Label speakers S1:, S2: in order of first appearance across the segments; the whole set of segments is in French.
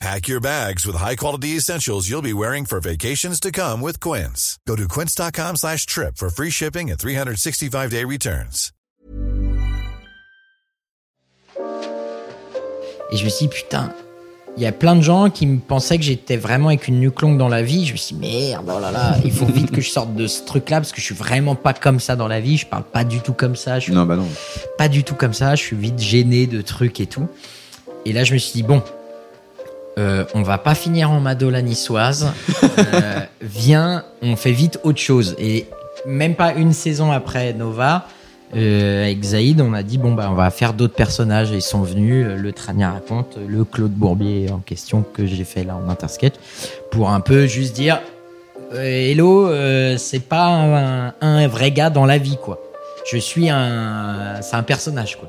S1: Pack your bags with high-quality essentials you'll be wearing for vacations to come with Quince. Go to quince.com slash trip for free shipping and 365-day returns.
S2: Et je me suis dit, putain, il y a plein de gens qui me pensaient que j'étais vraiment avec une nuque longue dans la vie. Je me suis dit, merde, oh là là, il faut vite que je sorte de ce truc-là parce que je suis vraiment pas comme ça dans la vie. Je parle pas du tout comme ça. Je suis
S3: Non, bah non.
S2: pas du tout comme ça. Je suis vite gêné de trucs et tout. Et là, je me suis dit, bon, euh, on va pas finir en Madola niçoise. Euh, viens, on fait vite autre chose. Et même pas une saison après Nova, euh, avec Zaïd, on a dit, bon, bah, on va faire d'autres personnages. Et ils sont venus, le Trania raconte, le Claude Bourbier en question que j'ai fait là en intersketch, pour un peu juste dire, hello, c'est pas un, un vrai gars dans la vie, quoi. Je suis un, c'est un personnage, quoi.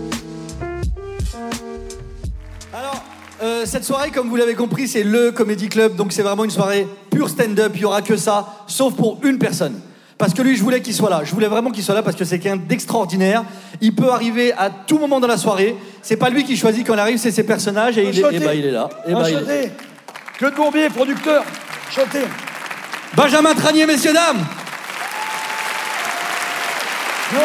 S4: Euh, cette soirée, comme vous l'avez compris, c'est le Comedy Club, donc c'est vraiment une soirée pure stand-up, il y aura que ça, sauf pour une personne. Parce que lui, je voulais qu'il soit là. Je voulais vraiment qu'il soit là parce que c'est quelqu'un d'extraordinaire. Il peut arriver à tout moment dans la soirée. C'est pas lui qui choisit quand il arrive, c'est ses personnages et il est, eh ben, il est là. Eh ben, il est-
S5: Enchanté. Claude Bourbier, producteur. Enchanté.
S4: Benjamin Tranier, messieurs, dames
S5: Non.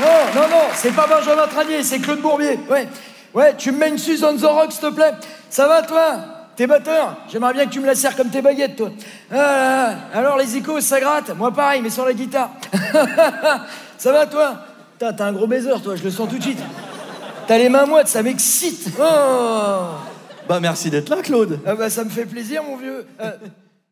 S5: Non, non, non, c'est pas Benjamin Tranier, c'est Claude Bourbier. Ouais. Ouais, tu me mets une Suze on the rock, s'il te plaît. Ça va, toi T'es batteur J'aimerais bien que tu me la serres comme tes baguettes, toi. Ah. Alors, les icônes, ça gratte Moi, pareil, mais sur la guitare. ça va, toi T'as un gros baiser, toi, je le sens tout de suite. T'as les mains moites, ça m'excite. Oh.
S4: Bah merci d'être là, Claude.
S5: Ah bah, ça me fait plaisir, mon vieux. Euh,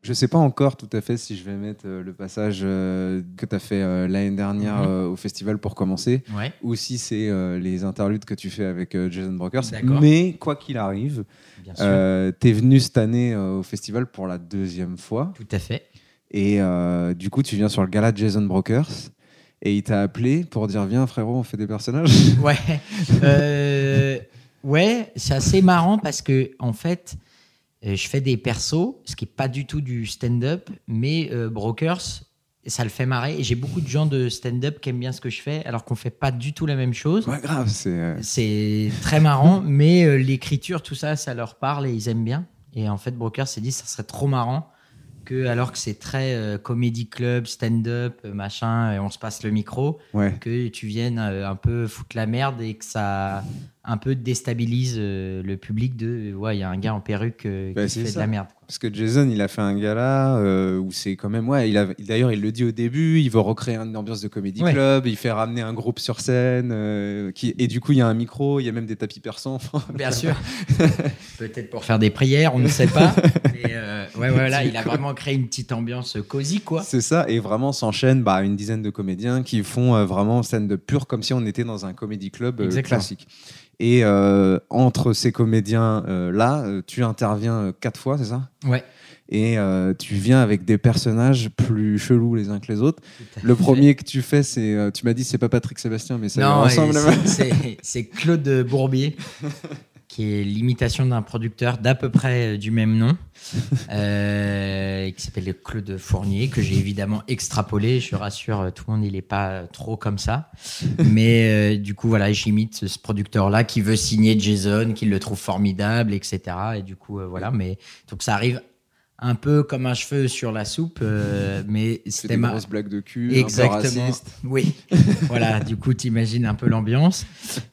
S3: Je sais pas encore tout à fait si je vais mettre euh, le passage euh, que tu as fait euh, l'année dernière
S2: Mhm.
S3: au festival pour commencer,
S2: Ouais.
S3: ou si c'est les interludes que tu fais avec Jason Brokers. Mais quoi qu'il arrive, tu es venu cette année au festival pour la deuxième fois.
S2: Tout à fait.
S3: Et du coup, tu viens sur le gala de Jason Brokers. Et il t'a appelé pour dire Viens, frérot, on fait des personnages.
S2: Ouais. Ouais, c'est assez marrant parce que, en fait, je fais des persos, ce qui est pas du tout du stand-up, mais euh, Brokers, ça le fait marrer. Et j'ai beaucoup de gens de stand-up qui aiment bien ce que je fais, alors qu'on fait pas du tout la même chose.
S3: ouais, grave, c'est. euh,
S2: C'est très marrant, mais euh, l'écriture, tout ça, ça leur parle et ils aiment bien. Et en fait, Brokers s'est dit, ça serait trop marrant que, alors que c'est très euh, comédie club, stand-up, euh, machin, et on se passe le micro,
S3: ouais.
S2: que tu viennes euh, un peu foutre la merde et que ça un peu déstabilise euh, le public de ouais il y a un gars en perruque euh,
S3: Bah,
S2: qui
S3: c'est
S2: fait de la merde quoi.
S3: Parce que Jason, il a fait un gala euh, où c'est quand même. Ouais, il a, d'ailleurs, il le dit au début, il veut recréer une ambiance de comédie
S2: Ouais.
S3: club, il fait ramener un groupe sur scène, euh, qui, et du coup, il y a un micro, il y a même des tapis persans.
S2: bien sûr peut-être pour faire des prières on ne sait pas mais euh, ouais voilà il a vraiment créé une petite ambiance cosy quoi
S3: C'est ça, et vraiment s'enchaîne bah, une dizaine de comédiens qui font vraiment scène de pure comme si on était dans un comédie club classique. Et euh, entre ces comédiens-là, tu interviens euh, quatre fois, c'est ça?
S2: Ouais
S3: Et euh, tu viens avec des personnages plus chelous les uns que les autres. Le premier que tu fais, c'est. euh, tu m'as dit c'est pas Patrick Sébastien, mais c'est
S2: non
S3: ensemble.
S2: c'est Claude Bourbier qui est l'imitation d'un producteur d'à peu près euh, du même nom, euh, qui s'appelle Claude Fournier, que j'ai évidemment extrapolé. Je rassure euh, tout le monde, il n'est pas trop comme ça. Mais euh, du coup, voilà, j'imite ce producteur-là qui veut signer Jason, qui le trouve formidable, etc. Et du coup, euh, voilà. Mais donc ça arrive un peu comme un cheveu sur la soupe, euh, mais
S3: C'est
S2: c'était ma...
S3: grosses blagues de cul, un peu
S2: Exactement.
S3: racistes.
S2: Oui. voilà, du coup, t'imagines un peu l'ambiance.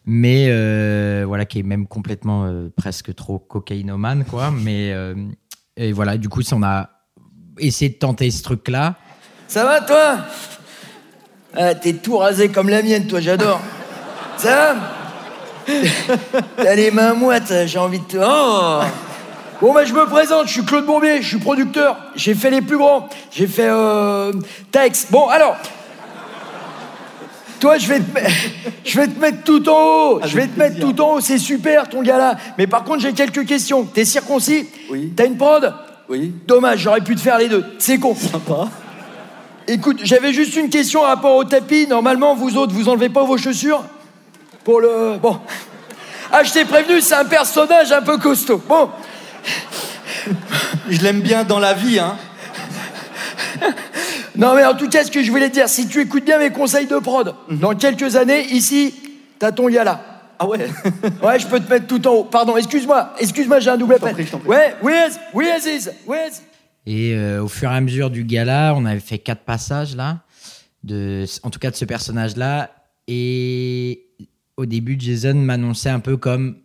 S2: Mais euh, voilà, qui est même complètement euh, presque trop cocaïnomane, quoi. Mais euh, et voilà, du coup, si on a essayé de tenter ce truc-là.
S5: Ça va, toi? Ah, T'es tout rasé comme la mienne, toi, j'adore. Ça va? T'as les mains moites, j'ai envie de te... Oh Bon, bah, je me présente, je suis Claude Bourbier, je suis producteur. J'ai fait les plus grands. J'ai fait euh, Tex. Bon, alors... Toi, je vais, te, je vais te mettre tout en haut. je vais te mettre tout en haut. C'est super, ton gars-là. Mais par contre, j'ai quelques questions. T'es circoncis
S4: Oui.
S5: T'as une prod
S4: Oui.
S5: Dommage, j'aurais pu te faire les deux. C'est con.
S4: Sympa.
S5: Écoute, j'avais juste une question par rapport au tapis. Normalement, vous autres, vous enlevez pas vos chaussures Pour le. Bon. Ah, je t'ai prévenu, c'est un personnage un peu costaud. Bon.
S4: Je l'aime bien dans la vie, hein.
S5: Non, mais en tout cas, ce que je voulais te dire, si tu écoutes bien mes conseils de prod, dans quelques années, ici, t'as ton là.
S4: Ah ouais.
S5: Ouais, je peux te mettre tout en haut. Pardon, excuse-moi, excuse-moi, j'ai un double appel.
S4: prie, je t'en prie.
S5: Ouais, oui, Aziz, oui, Aziz, oui, Aziz.
S2: Et euh, au fur et à mesure du gala, on avait fait quatre passages là, de, en tout cas de ce personnage-là. Et au début, Jason m'annonçait un peu comme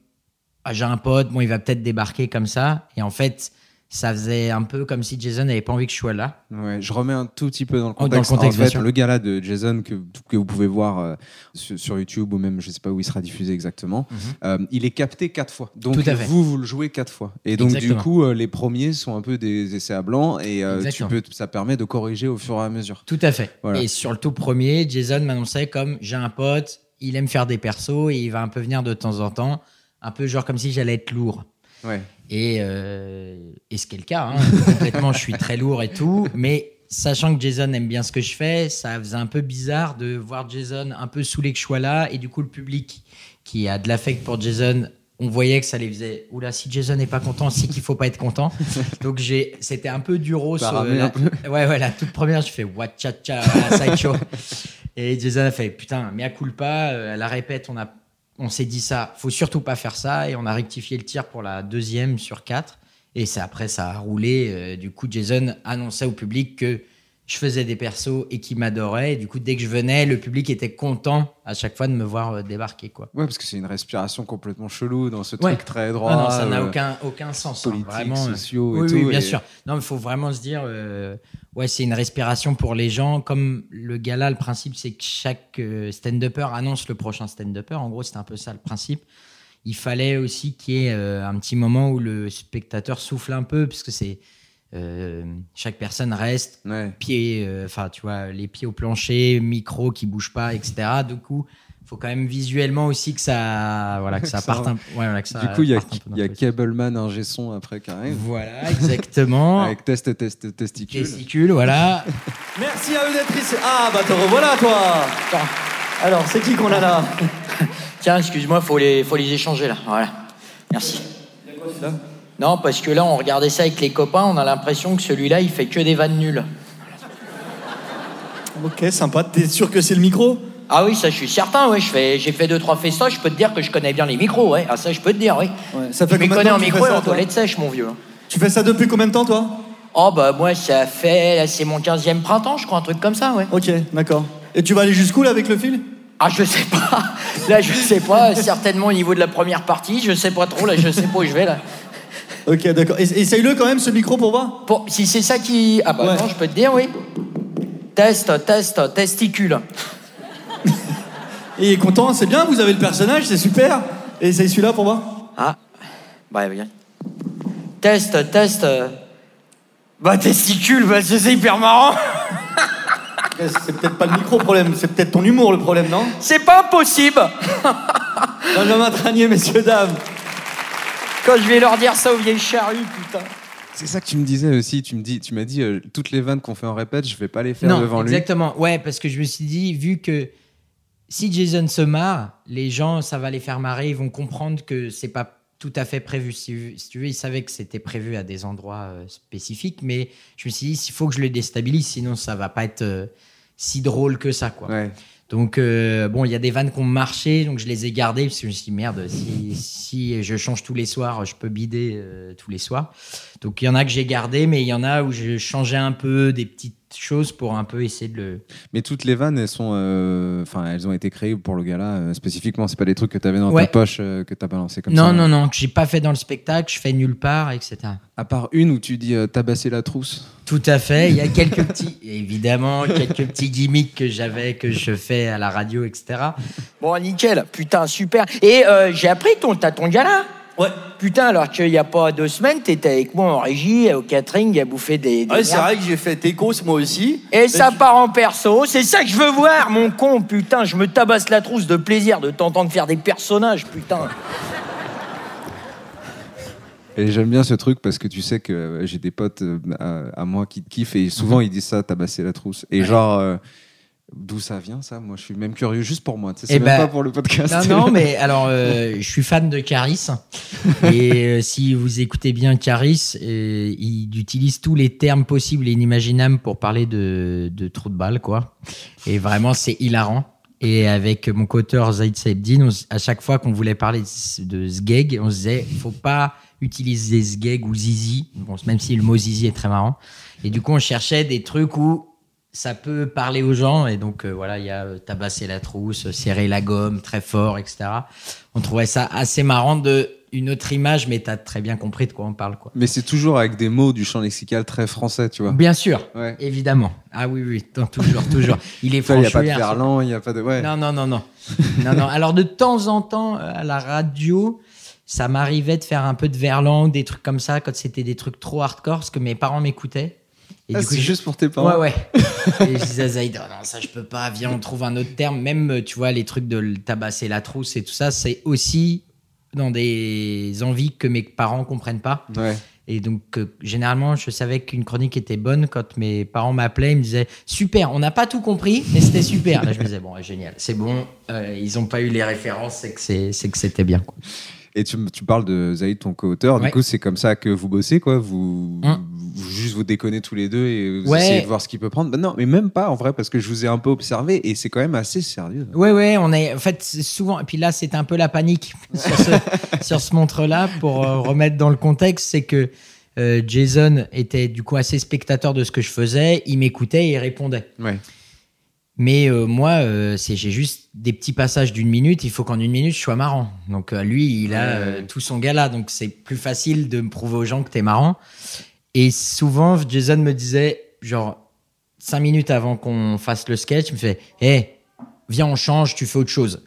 S2: ah, j'ai un pote, bon, il va peut-être débarquer comme ça. Et en fait, ça faisait un peu comme si Jason n'avait pas envie que je sois là.
S3: Ouais, je remets un tout petit peu dans le
S2: Oh, dans le
S3: contexte.
S2: contexte,
S3: en fait, le gala de Jason que, que vous pouvez voir euh, sur, sur YouTube ou même je sais pas où il sera diffusé exactement, euh, il est capté quatre fois. Donc
S2: Mhm.
S3: Vous vous le jouez quatre fois. Et donc
S2: Exactement.
S3: du coup euh, les premiers sont un peu des essais à blanc et tu
S2: Exactement.
S3: peux, ça permet de corriger au fur et à mesure.
S2: Tout à fait.
S3: Voilà.
S2: Et sur le tout premier, Jason m'annonçait comme j'ai un pote, il aime faire des persos et il va un peu venir de temps en temps, un peu genre comme si j'allais être lourd.
S3: Ouais.
S2: Et, euh, et ce qui est le cas, hein. complètement, je suis très lourd et tout. Mais sachant que Jason aime bien ce que je fais, ça faisait un peu bizarre de voir Jason un peu saoulé que je sois là. Et du coup, le public qui a de l'affect pour Jason, on voyait que ça les faisait. Oula, si Jason n'est pas content, c'est qu'il faut pas être content. Donc j'ai, c'était un peu du rose.
S3: T'as
S2: euh, la-. Ouais, ouais, la toute première, je fais what cha cha, sideshow. Et Jason a fait putain, mea culpa. euh, À la répète, on a, on s'est dit ça, faut surtout pas faire ça. Et on a rectifié le tir pour la deuxième sur quatre. Et c'est après, ça a roulé. euh, du coup, Jason annonçait au public que je faisais des persos et qu'il m'adorait. Et du coup, dès que je venais, le public était content à chaque fois de me voir euh, débarquer, quoi.
S3: Ouais, parce que c'est une respiration complètement chelou dans ce
S2: Ouais.
S3: truc très droit.
S2: Ah non, ça n'a
S3: euh,
S2: aucun, aucun sens. hein,
S3: politiques,
S2: vraiment. euh.
S3: sociaux et
S2: oui,
S3: tout,
S2: Oui, bien
S3: et-
S2: sûr. Non, il faut vraiment se dire, euh, ouais, c'est une respiration pour les gens. Comme le gala, le principe, c'est que chaque stand-upper annonce le prochain stand-upper. En gros, c'est un peu ça le principe. Il fallait aussi qu'il y ait euh, un petit moment où le spectateur souffle un peu, puisque c'est euh, chaque personne reste
S3: Ouais.
S2: pieds, euh, enfin, tu vois, les pieds au plancher, micro qui bouge pas, etc. Du coup, faut quand même visuellement aussi que ça, voilà, que ça parte un, ouais, voilà, que ça
S3: Du coup, il y a, y a. Cableman, un son après qui arrive.
S2: Voilà, exactement.
S3: Avec test, test, testicule.
S2: Testicule, voilà.
S4: Merci à eux d'être ici. Ah bah te revoilà toi. Alors c'est qui qu'on a là?
S5: Tiens, excuse-moi, faut les, faut les échanger là. Voilà. Merci. Non, parce que là, on regardait ça avec les copains, on a l'impression que celui-là, il fait que des vannes nulles.
S4: Ok, sympa. T'es sûr que c'est le micro?
S5: Ah oui, ça, je suis certain, ouais. J'ai fait deux, trois festoches, je peux te dire que je connais bien les micros, ouais. Ah, ça, je peux te dire, oui.
S4: Ouais, ça fait
S5: je
S4: de
S5: connais en micro et en
S4: toi?
S5: toilette sèche, mon vieux.
S4: Tu fais ça depuis combien de temps toi?
S5: Oh, bah, moi, ça fait. C'est mon 15e printemps, je crois, un truc comme ça, ouais.
S4: Ok, d'accord. Et tu vas aller jusqu'où là avec le fil?
S5: Ah, je sais pas. Là, je sais pas. Certainement au niveau de la première partie, je sais pas trop, là, je sais pas où je vais, là.
S4: Ok, d'accord. Es- Essaye-le quand même ce micro pour voir.
S5: Bon, si c'est ça qui. Ah, bah,
S4: Ouais.
S5: non, je peux te dire, oui. Test, test, testicule.
S4: Et il est content, c'est bien, vous avez le personnage, c'est super. Et essaye celui-là pour voir.
S5: Ah, bah, bien. Test, test. Bah, testicule, bah, c'est hyper marrant.
S4: C'est peut-être pas le micro problème, c'est peut-être ton humour le problème, non?
S5: C'est pas impossible.
S4: Benjamin Tranier, messieurs, dames.
S5: Quand je vais leur dire ça aux vieilles charrues, putain.
S3: C'est ça que tu me disais aussi. Tu me dis, tu m'as dit euh, toutes les vannes qu'on fait en répète, je vais pas les faire
S2: non,
S3: devant lui.
S2: exactement. Ouais, parce que je me suis dit, vu que si Jason se marre, les gens, ça va les faire marrer, ils vont comprendre que c'est pas tout à fait prévu. Si, si tu veux, il savait que c'était prévu à des endroits euh, spécifiques, mais je me suis dit, il faut que je le déstabilise, sinon ça va pas être euh, si drôle que ça, quoi.
S3: Ouais.
S2: Donc, euh, bon, il y a des vannes qui ont marché, donc je les ai gardées, parce que je me suis dit, merde, si, si je change tous les soirs, je peux bider euh, tous les soirs. Donc, il y en a que j'ai gardé, mais il y en a où je changeais un peu des petites choses pour un peu essayer de le.
S3: Mais toutes les vannes, elles sont, euh, enfin, elles ont été créées pour le gala euh, spécifiquement. C'est pas des trucs que tu avais dans
S2: Ouais.
S3: ta poche euh, que t'as balancé comme
S2: non,
S3: ça.
S2: non, non, que j'ai pas fait dans le spectacle, je fais nulle part, etc.
S3: À part une où tu dis euh, tabasser la trousse.
S2: Tout à fait. Il y a quelques petits, évidemment, quelques petits gimmicks que j'avais, que je fais à la radio, etc.
S5: Bon, nickel. Putain, super. Et euh, j'ai appris ton, t'as ton gala.
S4: Ouais.
S5: Putain, alors qu'il n'y a pas deux semaines, t'étais avec moi en régie, au catering, à bouffer des. des
S4: Ouais, c'est vrai que j'ai fait Tecos moi aussi.
S5: Et ça part en perso, c'est ça que je veux voir, mon con, putain, je me tabasse la trousse de plaisir de t'entendre faire des personnages, putain.
S3: Et j'aime bien ce truc parce que tu sais que euh, j'ai des potes euh, à, à moi qui te kiffent et souvent ils disent ça, tabasser la trousse. Et genre, euh, d'où ça vient ça? Moi je suis même curieux juste pour moi. Sais, c'est
S2: Eh
S3: même
S2: ben,
S3: pas pour le podcast.
S2: Non, non, mais alors, euh, je suis fan de Caris. Et euh, si vous écoutez bien Caris, euh, il utilise tous les termes possibles et inimaginables pour parler de, de trou de balle, quoi. Et vraiment, c'est hilarant. Et avec mon co-auteur Zaid Saebdin, on s- à chaque fois qu'on voulait parler de de Sgeg, on se disait, faut pas utiliser Sgeg ou Zizi, bon, même si le mot Zizi est très marrant. Et du coup, on cherchait des trucs où ça peut parler aux gens. Et donc, euh, voilà, il y a euh, tabasser la trousse, serrer la gomme très fort, etc. On trouvait ça assez marrant de une autre image, mais tu as très bien compris de quoi on parle, quoi.
S3: Mais c'est toujours avec des mots du champ lexical très français, tu vois.
S2: Bien sûr,
S3: Ouais.
S2: évidemment. Ah oui, oui, tant- toujours, toujours. Il est
S3: vois, Il n'y a pas de verlan, il n'y a pas de. Ouais.
S2: Non, non, non, non. non, non. Alors, de temps en temps, euh, à la radio, ça m'arrivait de faire un peu de verlan, des trucs comme ça, quand c'était des trucs trop hardcore, parce que mes parents m'écoutaient. Et
S3: Ah, c'est
S2: je-
S3: juste pour tes parents.
S2: Ouais, ouais. Et je disais à Zaïd, oh non, ça je peux pas, viens, on trouve un autre terme. Même, euh, tu vois, les trucs de tabasser la trousse et tout ça, c'est aussi dans des envies que mes parents comprennent pas.
S3: Ouais.
S2: Et donc, euh, généralement, je savais qu'une chronique était bonne quand mes parents m'appelaient. Ils me disaient Super, on n'a pas tout compris, mais c'était super. Là, je me disais Bon, génial, c'est bon. euh, ils n'ont pas eu les références, c'est que c'est c'est que c'était bien. Quoi.
S3: Et tu, tu parles de Zaïd, ton co-auteur.
S2: Ouais.
S3: Du coup, c'est comme ça que vous bossez, quoi. Vous,
S2: Hum.
S3: vous- juste vous déconnez tous les deux et vous
S2: Ouais.
S3: essayez de voir ce qu'il peut prendre. Bah non, mais même pas en vrai, parce que je vous ai un peu observé et c'est quand même assez sérieux.
S2: Ouais, ouais, on est. En fait, c'est souvent. Et puis là, c'était un peu la panique sur ce, sur ce montre-là pour euh, remettre dans le contexte. C'est que euh, Jason était du coup assez spectateur de ce que je faisais. Il m'écoutait et il répondait.
S3: Ouais.
S2: Mais euh, moi, euh, c'est j'ai juste des petits passages d'une minute. Il faut qu'en une minute, je sois marrant. Donc euh, lui, il a tout son gala. Donc c'est plus facile de me prouver aux gens que t'es marrant. Et souvent, Jason me disait, genre, cinq minutes avant qu'on fasse le sketch, il me fait Hé, viens, on change, tu fais autre chose.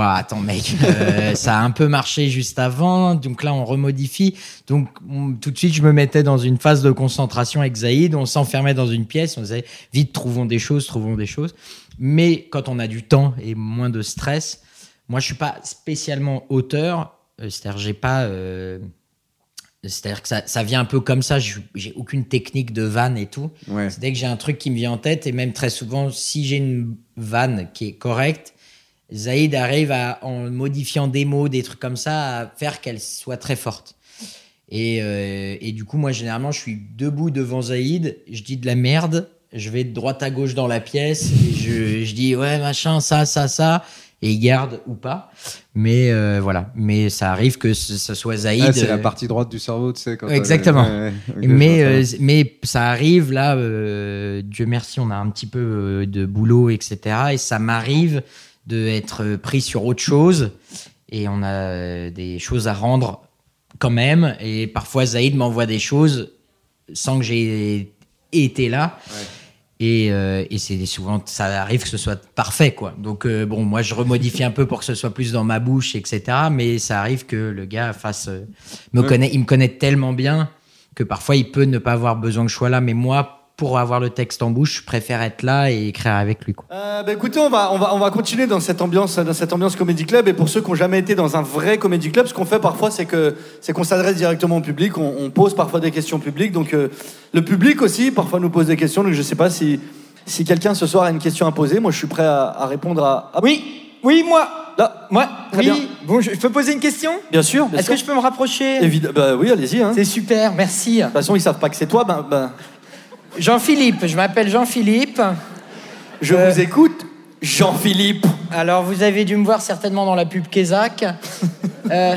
S2: Attends, mec, euh, ça a un peu marché juste avant, donc là, on remodifie. Donc, on- tout de suite, je me mettais dans une phase de concentration avec Zaïd, on s'enfermait dans une pièce, on disait vite, trouvons des choses, trouvons des choses. Mais quand on a du temps et moins de stress, moi, je suis pas spécialement auteur, euh, c'est-à-dire, j'ai pas. euh, c'est-à-dire que ça, ça vient un peu comme ça, j'ai aucune technique de vanne et tout.
S3: Ouais.
S2: C'est dès que j'ai un truc qui me vient en tête, et même très souvent, si j'ai une vanne qui est correcte, Zaïd arrive à, en modifiant des mots, des trucs comme ça, à faire qu'elle soit très forte. Et, euh, et du coup, moi, généralement, je suis debout devant Zaïd, je dis de la merde, je vais de droite à gauche dans la pièce, et je, je dis ouais, machin, ça, ça, ça, et il garde ou pas. Mais euh, voilà, mais ça arrive que ce, ce soit Zaïd.
S3: Ah, c'est la
S2: euh,
S3: partie droite du cerveau, tu sais. Quand
S2: Exactement.
S3: Ouais, ouais, ok,
S2: mais, mais ça arrive là, Dieu merci, on a un petit peu de boulot, etc. Et ça m'arrive d'être pris sur autre chose et on a euh, des choses à rendre quand même. Et parfois, Zaïd m'envoie des choses sans que j'ai été là. Et, euh, et c'est souvent, ça arrive que ce soit parfait, quoi. Donc, euh, bon, moi, je remodifie un peu pour que ce soit plus dans ma bouche, etc. Mais ça arrive que le gars fasse, me
S3: Ouais.
S2: connaît, il me connaît tellement bien que parfois il peut ne pas avoir besoin que je sois là. Mais moi, pour avoir le texte en bouche, je préfère être là et écrire avec lui, quoi.
S4: Euh, bah, écoutez, on va, on, va, on va continuer dans cette ambiance, dans cette ambiance comédie club. Et pour ceux qui n'ont jamais été dans un vrai comédie club, ce qu'on fait parfois, c'est que c'est qu'on s'adresse directement au public. On, on pose parfois des questions publiques. Donc euh, le public aussi, parfois nous pose des questions. Donc je sais pas si si quelqu'un ce soir a une question à poser. Moi, je suis prêt à, à répondre à. à-
S5: Oui, oui, moi,
S4: Là,
S6: Moi,
S4: Très
S6: oui.
S4: bien.
S6: Bon, je, peux poser une question?
S4: Bien sûr.
S6: Est-ce que je peux me rapprocher?
S4: Évidemment. Bah oui, allez-y. Hein. De
S6: C'est super, merci.
S4: toute façon, ils savent pas que c'est toi. Ben, ben,
S6: Jean-Philippe, je m'appelle Jean-Philippe.
S4: je
S6: Euh.
S4: vous écoute, Jean-Philippe.
S6: Alors, vous avez dû me voir certainement dans la pub Kézak. Euh,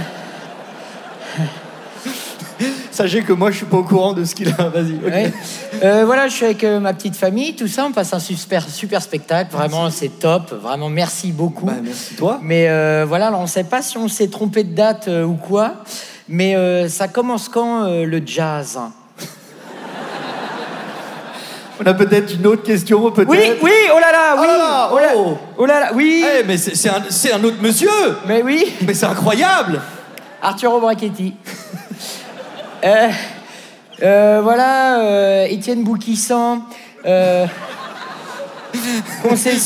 S4: Sachez que moi, je suis pas au courant de ce qu'il a. Vas-y.
S6: ouais. Euh, voilà, je suis avec euh, ma petite famille, tout ça. On passe un super, super spectacle. Vraiment, c'est top. Vraiment, merci beaucoup.
S4: Bah, merci toi.
S6: Mais euh, voilà, on ne sait pas si on s'est trompé de date ou quoi. Mais ça commence quand le jazz?
S4: On a peut-être une autre question, peut-être.
S6: Oui, oui, oh là là, oui,
S4: Oh là là,
S6: oh,
S4: oh.
S6: oh là là, oui,
S4: Eh, mais c'est un, autre monsieur.
S6: mais oui,
S4: Mais c'est incroyable.
S6: Arturo Brachetti. euh, euh, voilà, euh, Étienne. Euh,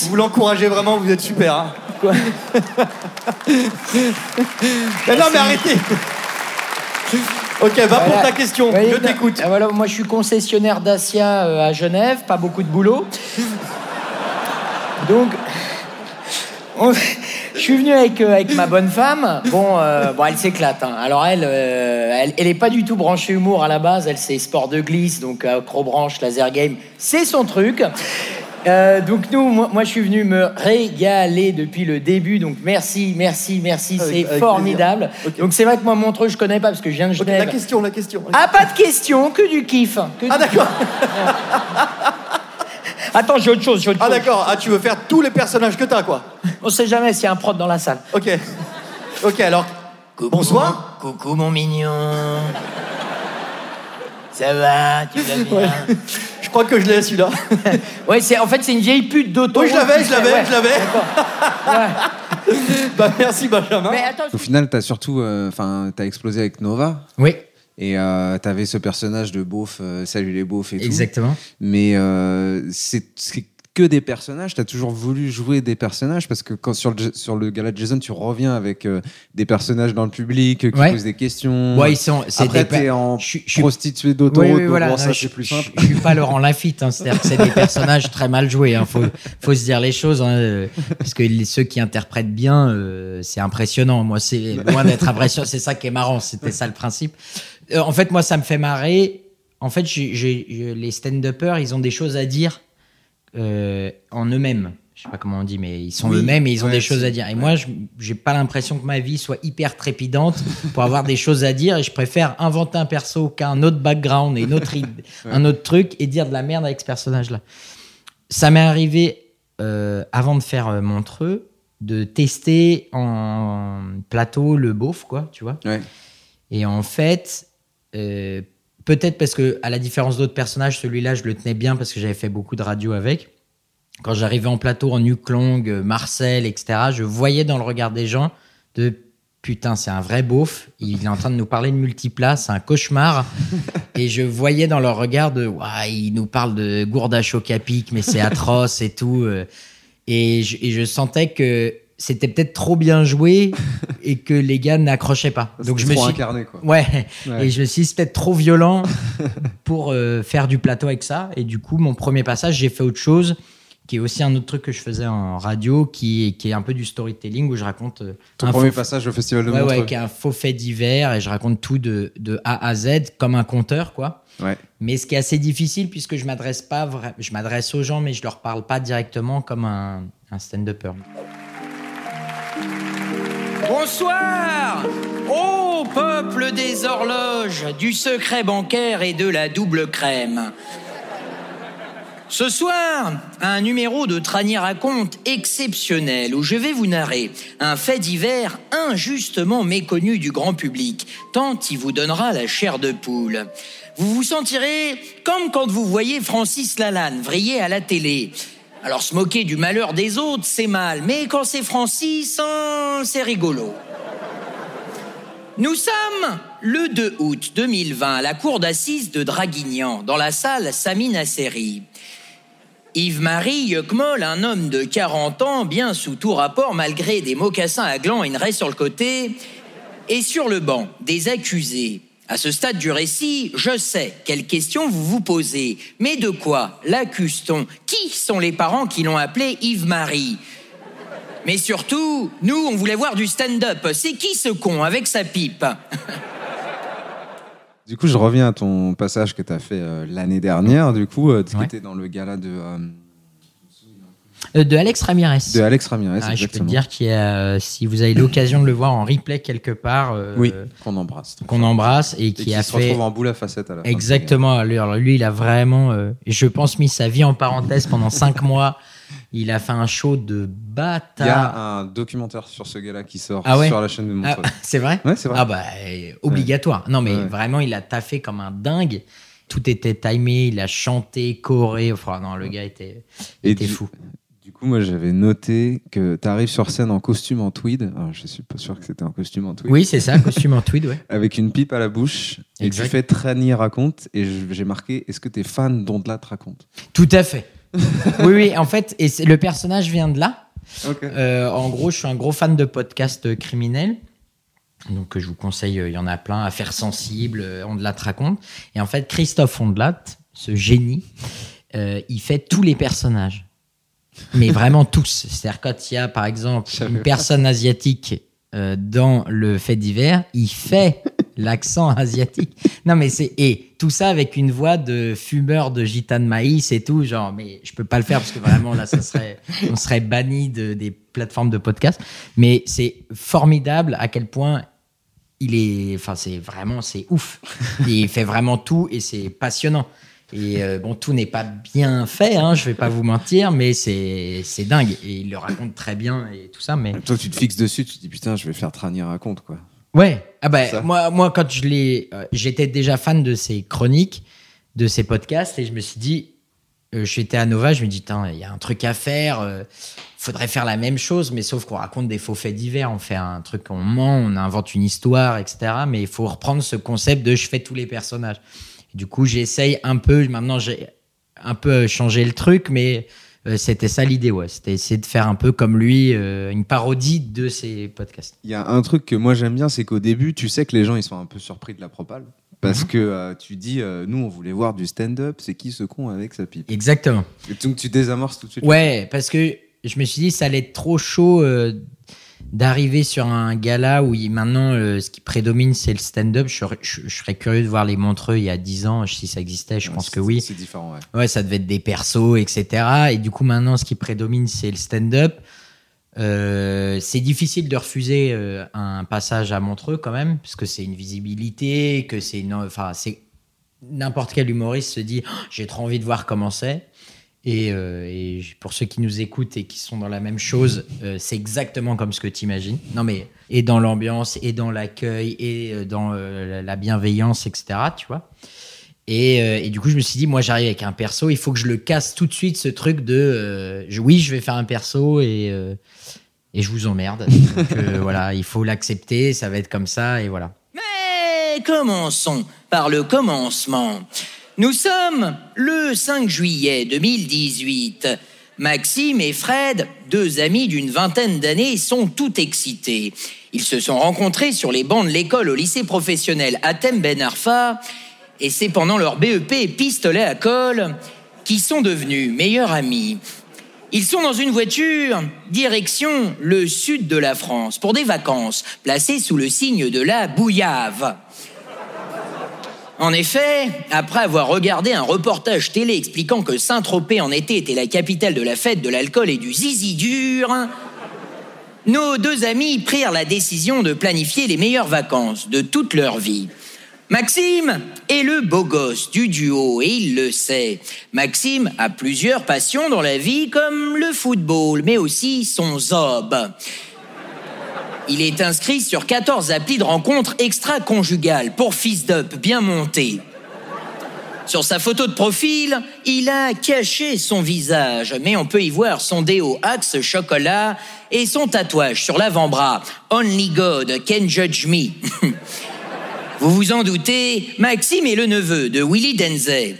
S4: Vous l'encouragez vraiment, vous êtes super. hein.
S6: Quoi
S4: Mais non, mais arrêtez. Ok, va pour ta question. Je t'écoute.
S6: euh, Voilà, moi je suis concessionnaire Dacia euh, à Genève, pas beaucoup de boulot. Donc, on- je suis venu avec, euh, avec ma bonne femme. Bon, euh, bon elle s'éclate. hein. Alors elle, euh, elle, elle est pas du tout branchée humour à la base. Elle c'est sport de glisse, donc acrobranche, laser game, c'est son truc. Euh, donc nous, moi, moi, je suis venu me régaler depuis le début. Donc merci, merci, merci, c'est formidable. Donc c'est vrai que moi Montreux je connais pas parce que je viens de Genève.
S4: la question, la question.
S6: Ah, pas de question, que du kiff. que
S4: Ah, d'accord.
S6: Attends, j'ai autre chose, j'ai autre
S4: Ah,
S6: chose.
S4: d'accord. Ah, tu veux faire tous les personnages que t'as, quoi.
S6: On sait jamais s'il y a un prod dans la salle.
S4: Ok. Ok, alors. Bonsoir.
S6: Coucou, mon mignon. Ça va, tu vas bien
S4: Je crois que je l'ai, celui-là.
S6: Ouais, c'est, en fait, c'est une vieille pute d'auto.
S4: Oui, je l'avais, je l'avais, je l'avais.
S6: Ouais.
S4: Bah, merci, Benjamin.
S6: Mais attends,
S3: Au final, t'as surtout, euh, enfin, t'as explosé avec Nova
S2: Oui,
S3: et euh, t'avais ce personnage de beauf, euh, salut les beaufs et tout.
S2: exactement.
S3: Mais euh, c'est que des personnages. T'as toujours voulu jouer des personnages parce que quand sur le sur le gala de Jason, tu reviens avec euh, des personnages dans le public qui
S2: Ouais.
S3: posent des questions.
S2: Ouais, ils sont. c'est
S3: Après,
S2: des
S3: t'es en
S2: Je suis- je
S3: prostituée d'autoroute,
S2: Oui, oui, voilà.
S3: bon,
S2: je,
S3: c'est plus
S2: je-
S3: simple.
S2: je suis pas Laurent Lafitte, hein, c'est-à-dire que c'est des personnages très mal joués. Hein, faut, faut se dire les choses, hein, euh, parce que les- ceux qui interprètent bien, euh, c'est impressionnant. Moi, c'est loin d'être impressionnant. C'est ça qui est marrant. C'était ça le principe. Euh, en fait, moi, ça me fait marrer. En fait, j'ai- j'ai- j'ai- les stand-uppers, ils ont des choses à dire euh, en eux-mêmes. Je sais pas comment on dit, mais ils sont
S3: Oui,
S2: eux-mêmes et ils ont
S3: ouais,
S2: des choses à dire. Et moi, je j'ai pas l'impression que ma vie soit hyper trépidante pour avoir des choses à dire. Et je préfère inventer un perso qu'un autre background et une autre id- un autre truc et dire de la merde avec ce personnage-là. Ça m'est arrivé euh, avant de faire euh, Montreux de tester en plateau le beauf, quoi, tu vois. Et en fait, euh, peut-être parce que, à la différence d'autres personnages, celui-là, je le tenais bien parce que j'avais fait beaucoup de radio avec. Quand j'arrivais en plateau en longue, euh, Marcel, etc., je voyais dans le regard des gens de putain, c'est un vrai beauf. Il est en train de nous parler de multiplat, c'est un cauchemar. et je voyais dans leur regard de, Ouah, il nous parle de gourde à choc à pic, mais c'est atroce et tout. euh. Et je, et je sentais que c'était peut-être trop bien joué et que les gars n'accrochaient pas. Donc je me
S3: trop
S2: suis
S3: incarné quoi.
S2: Ouais.
S3: Ouais.
S2: Et je me suis dit, c'est peut-être trop violent pour euh, faire du plateau avec ça. Et du coup, mon premier passage, j'ai fait autre chose, qui est aussi un autre truc que je faisais en radio, qui est, qui est un peu du storytelling où je raconte euh,
S3: Ton
S2: un
S3: premier
S2: faux-
S3: passage au festival de
S2: Ouais,
S3: Montreux.
S2: ouais, qui est un faux fait divers et je raconte tout de, de A à Z comme un conteur, quoi.
S3: Ouais.
S2: Mais ce qui est assez difficile puisque je m'adresse pas, vra- je m'adresse aux gens, mais je leur parle pas directement comme un, un stand-upper.
S6: Bonsoir Ô peuple des horloges, du secret bancaire et de la double crème. Ce soir, un numéro de Tranier raconte exceptionnel où je vais vous narrer un fait divers injustement méconnu du grand public, tant il vous donnera la chair de poule. Vous vous sentirez comme quand vous voyez Francis Lalanne vriller à la télé. Alors se moquer du malheur des autres, c'est mal, mais quand c'est Francis, hein, c'est rigolo. Nous sommes le 2 août 2020 à la cour d'assises de Draguignan, dans la salle Samina Nasseri. Yves-Marie Yuckmoll, un homme de 40 ans, bien sous tout rapport, malgré des mocassins à gland et une raie sur le côté, est sur le banc des accusés. À ce stade du récit, je sais quelles questions vous vous posez. Mais de quoi l'accuse-t-on? Qui sont les parents qui l'ont appelé Yves-Marie? Mais surtout, nous, on voulait voir du stand-up. C'est qui ce con avec sa pipe?
S3: Du coup, je reviens à ton passage que tu as fait euh, l'année dernière, du coup, euh, qui
S2: Ouais.
S3: était dans le gala de, Euh,
S2: de Alex Ramirez.
S3: de Alex Ramirez,
S2: Ah, je peux te dire qu'il euh, si vous avez l'occasion de le voir en replay quelque part, euh,
S3: Oui, qu'on embrasse.
S2: qu'on embrasse et
S3: Et
S2: qui
S3: qui
S2: a
S3: se
S2: fait
S3: retrouve en boule à facettes à la fin.
S2: exactement. Lui, alors, lui, il a vraiment, euh, je pense, mis sa vie en parenthèse pendant cinq mois. Il a fait un show de
S3: Il y a
S2: bâtard.
S3: un documentaire sur ce gars-là qui sort
S2: Ah ouais
S3: sur la chaîne de
S2: Ah,
S3: Montreux.
S2: c'est vrai
S3: Ouais, c'est vrai.
S2: Ah bah euh, obligatoire. Non mais vraiment, il a taffé comme un dingue. Tout était timé, il a chanté, choré. Enfin non, le gars était, fou.
S3: Coup, moi, j'avais noté que tu arrives sur scène en costume en tweed. Alors, je suis pas sûr que c'était en costume en tweed.
S2: Oui, c'est ça, costume en tweed, ouais.
S3: Avec une pipe à la bouche. Et
S2: Exact.
S3: tu fais Trani raconte. Et j'ai marqué est-ce que tu es fan d'Ondelat raconte?
S2: Tout à fait. oui, oui, en fait, et le personnage vient de là.
S3: Ok.
S2: Euh, en gros, je suis un gros fan de podcasts criminels. Donc, euh, je vous conseille, euh, il y en a plein, Affaires sensibles, Ondelat raconte. Et en fait, Christophe Ondelat, ce génie, euh, il fait tous les personnages. Mais vraiment tous. C'est-à-dire, quand il y a, par exemple, une personne asiatique euh, dans le fait divers, il fait l'accent asiatique. Non, mais c'est. Et tout ça avec une voix de fumeur de gitane maïs et tout. Genre, mais je peux pas le faire parce que vraiment, là, ça serait. On serait banni de, des plateformes de podcast. Mais c'est formidable à quel point il est. Enfin, c'est vraiment. C'est ouf. Il fait vraiment tout et c'est passionnant. Et euh, bon, tout n'est pas bien fait, hein, je vais pas vous mentir, mais c'est c'est dingue. Et il le raconte très bien et tout ça. Mais
S3: Toi, tu te fixes dessus, tu te dis putain, je vais faire Trani raconte quoi.
S2: Ouais. Ah bah,
S3: Ça.
S2: moi, moi, quand je l'ai, euh, j'étais déjà fan de ses chroniques, de ses podcasts, et je me suis dit, euh, j'étais à Nova, je me dis, il y a un truc à faire. euh, faudrait faire la même chose, mais sauf qu'on raconte des faux faits divers. On fait un truc, on ment, on invente une histoire, etc. Mais il faut reprendre ce concept de je fais tous les personnages. Du coup, j'essaye un peu. Maintenant, j'ai un peu changé le truc, mais euh, c'était ça l'idée, ouais. C'était essayer de faire un peu comme lui, euh, une parodie de ses podcasts.
S3: Il y a un truc que moi j'aime bien, c'est qu'au début, tu sais que les gens ils sont un peu surpris de la propale. Parce
S2: Mhm.
S3: que euh, tu dis, euh, nous on voulait voir du stand-up, c'est qui ce con avec sa pipe?
S2: Exactement.
S3: Et donc tu désamorces tout de suite.
S2: Ouais, parce que je me suis dit ça allait être trop chaud d'arriver sur un gala où il- maintenant euh, ce qui prédomine c'est le stand-up. Je, serais- je- je serais curieux de voir les Montreux il y a 10 ans, si ça existait, je
S3: Ouais,
S2: pense que oui.
S3: C'est différent, ouais.
S2: Ouais, ça devait être des persos, etc. Et du coup maintenant ce qui prédomine c'est le stand-up. Euh, c'est difficile de refuser euh, un passage à Montreux quand même, parce que c'est une visibilité, que c'est enfin c'est n'importe quel humoriste se dit Oh, j'ai trop envie de voir comment c'est. Et, euh, pour ceux qui nous écoutent et qui sont dans la même chose, euh, c'est exactement comme ce que tu imagines. Non mais et dans l'ambiance, et dans l'accueil, et euh, dans la- la bienveillance, etc. Tu vois. Et, du coup, je me suis dit, moi, j'arrive avec un perso, il faut que je le casse tout de suite, ce truc de, oui, je vais faire un perso et et je vous emmerde. Voilà, il faut l'accepter, ça va être comme ça et voilà.
S6: Mais commençons par le commencement. Nous sommes le 5 juillet 2018. Maxime et Fred, deux amis d'une vingtaine d'années, sont tout excités. Ils se sont rencontrés sur les bancs de l'école au lycée professionnel Atem Ben Arfa, et c'est pendant leur BEP pistolet à colle qu'ils sont devenus meilleurs amis. Ils sont dans une voiture, direction le sud de la France, pour des vacances, placées sous le signe de la bouillave. En effet, après avoir regardé un reportage télé expliquant que Saint-Tropez en été était la capitale de la fête de l'alcool et du zizi dur, nos deux amis prirent la décision de planifier les meilleures vacances de toute leur vie. Maxime est le beau gosse du duo et il le sait. Maxime a plusieurs passions dans la vie comme le football, mais aussi son zob. Il est inscrit sur 14 applis de rencontres extra-conjugales pour fils d'up bien monté. Sur sa photo de profil, il a caché son visage, mais on peut y voir son déo Axe chocolat et son tatouage sur l'avant-bras Only God can judge me. Vous vous en doutez, Maxime est le neveu de Willy Denzel.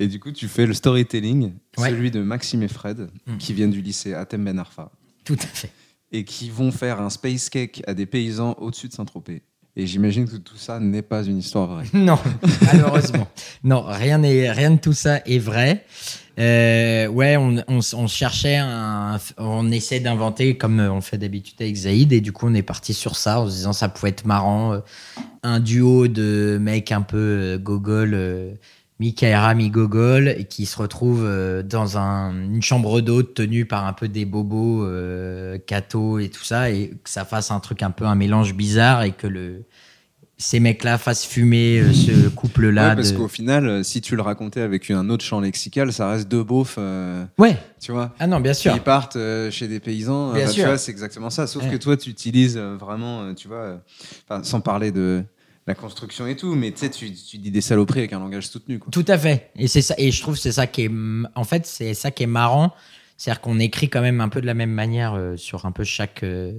S3: Et du coup, tu fais le storytelling,
S2: Ouais.
S3: celui de Maxime et Fred, qui viennent du lycée Atem Ben Arfa,
S2: Tout à fait.
S3: Et qui vont faire un space cake à des paysans au-dessus de Saint-Tropez. Et j'imagine que tout ça n'est pas une histoire vraie.
S2: Non, malheureusement. non, rien, de tout ça est vrai. Euh, ouais, on, cherchait on essaie d'inventer comme on fait d'habitude avec Zaïd et du coup on est parti sur ça en se disant ça pouvait être marrant, euh, un duo de mecs un peu euh, gogol, mi-Kaira, mi-gogol, et qui se retrouvent euh, dans un, une chambre d'hôte tenue par un peu des bobos, euh, et tout ça, et que ça fasse un truc un peu un mélange bizarre et que le ces mecs-là fassent fumer euh, ce couple-là.
S3: Ouais, parce
S2: de-
S3: qu'au final, euh, si tu le racontais avec un autre champ lexical, ça reste deux beaufs, euh,
S2: Ouais.
S3: tu vois.
S2: Ah non, bien sûr.
S3: Ils partent euh, chez des paysans,
S2: Bien
S3: tu
S2: sûr.
S3: vois, c'est exactement ça. Sauf
S2: Ouais.
S3: que toi, tu utilises vraiment, tu vois, sans parler de la construction et tout, mais tu sais, tu, tu dis des saloperies avec un langage soutenu. Quoi.
S2: Tout à fait. Et c'est ça. Et je trouve que c'est ça qui est. En fait, c'est ça qui est marrant. C'est-à-dire qu'on écrit quand même un peu de la même manière euh, sur un peu chaque euh,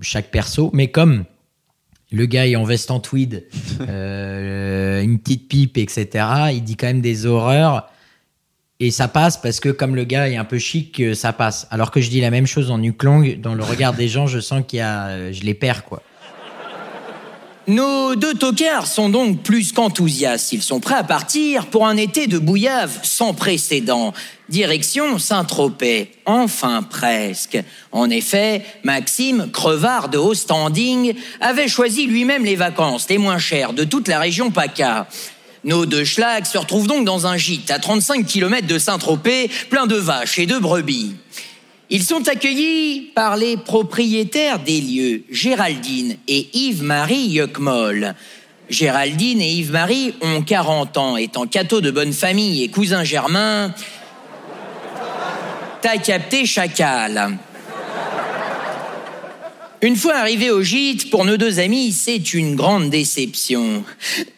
S2: chaque perso, mais comme le gars est en veste en tweed, euh, une petite pipe, etc. Il dit quand même des horreurs. Et ça passe parce que comme le gars est un peu chic, ça passe. Alors que je dis la même chose en Nuklong, dans le regard des gens, je sens qu'il y a, je les perds quoi.
S6: Nos deux tocards sont donc plus qu'enthousiastes. Ils sont prêts à partir pour un été de bouillave sans précédent. Direction Saint-Tropez. Enfin presque. En effet, Maxime, crevard de haut standing, avait choisi lui-même les vacances les moins chères de toute la région PACA. Nos deux schlags se retrouvent donc dans un gîte à 35 km de Saint-Tropez, plein de vaches et de brebis. Ils sont accueillis par les propriétaires des lieux, Géraldine et Yves-Marie Yuckmoll. Géraldine et Yves-Marie ont 40 ans, étant cathos de bonne famille et cousins germains. T'as capté chacal. Une fois arrivés au gîte, pour nos deux amis, c'est une grande déception.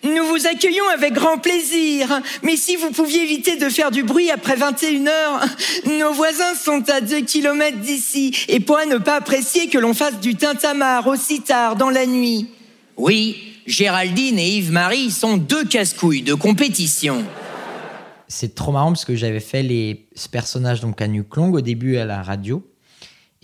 S6: Nous vous accueillons avec grand plaisir, mais si vous pouviez éviter de faire du bruit après 21 heures, nos voisins sont à 2 kilomètres d'ici et pourraient ne pas apprécier que l'on fasse du tintamarre aussi tard dans la nuit. Oui, Géraldine et Yves-Marie sont deux casse-couilles de compétition.
S2: c'est trop marrant parce que j'avais fait les, ce personnage donc à Nuklong au début à la radio.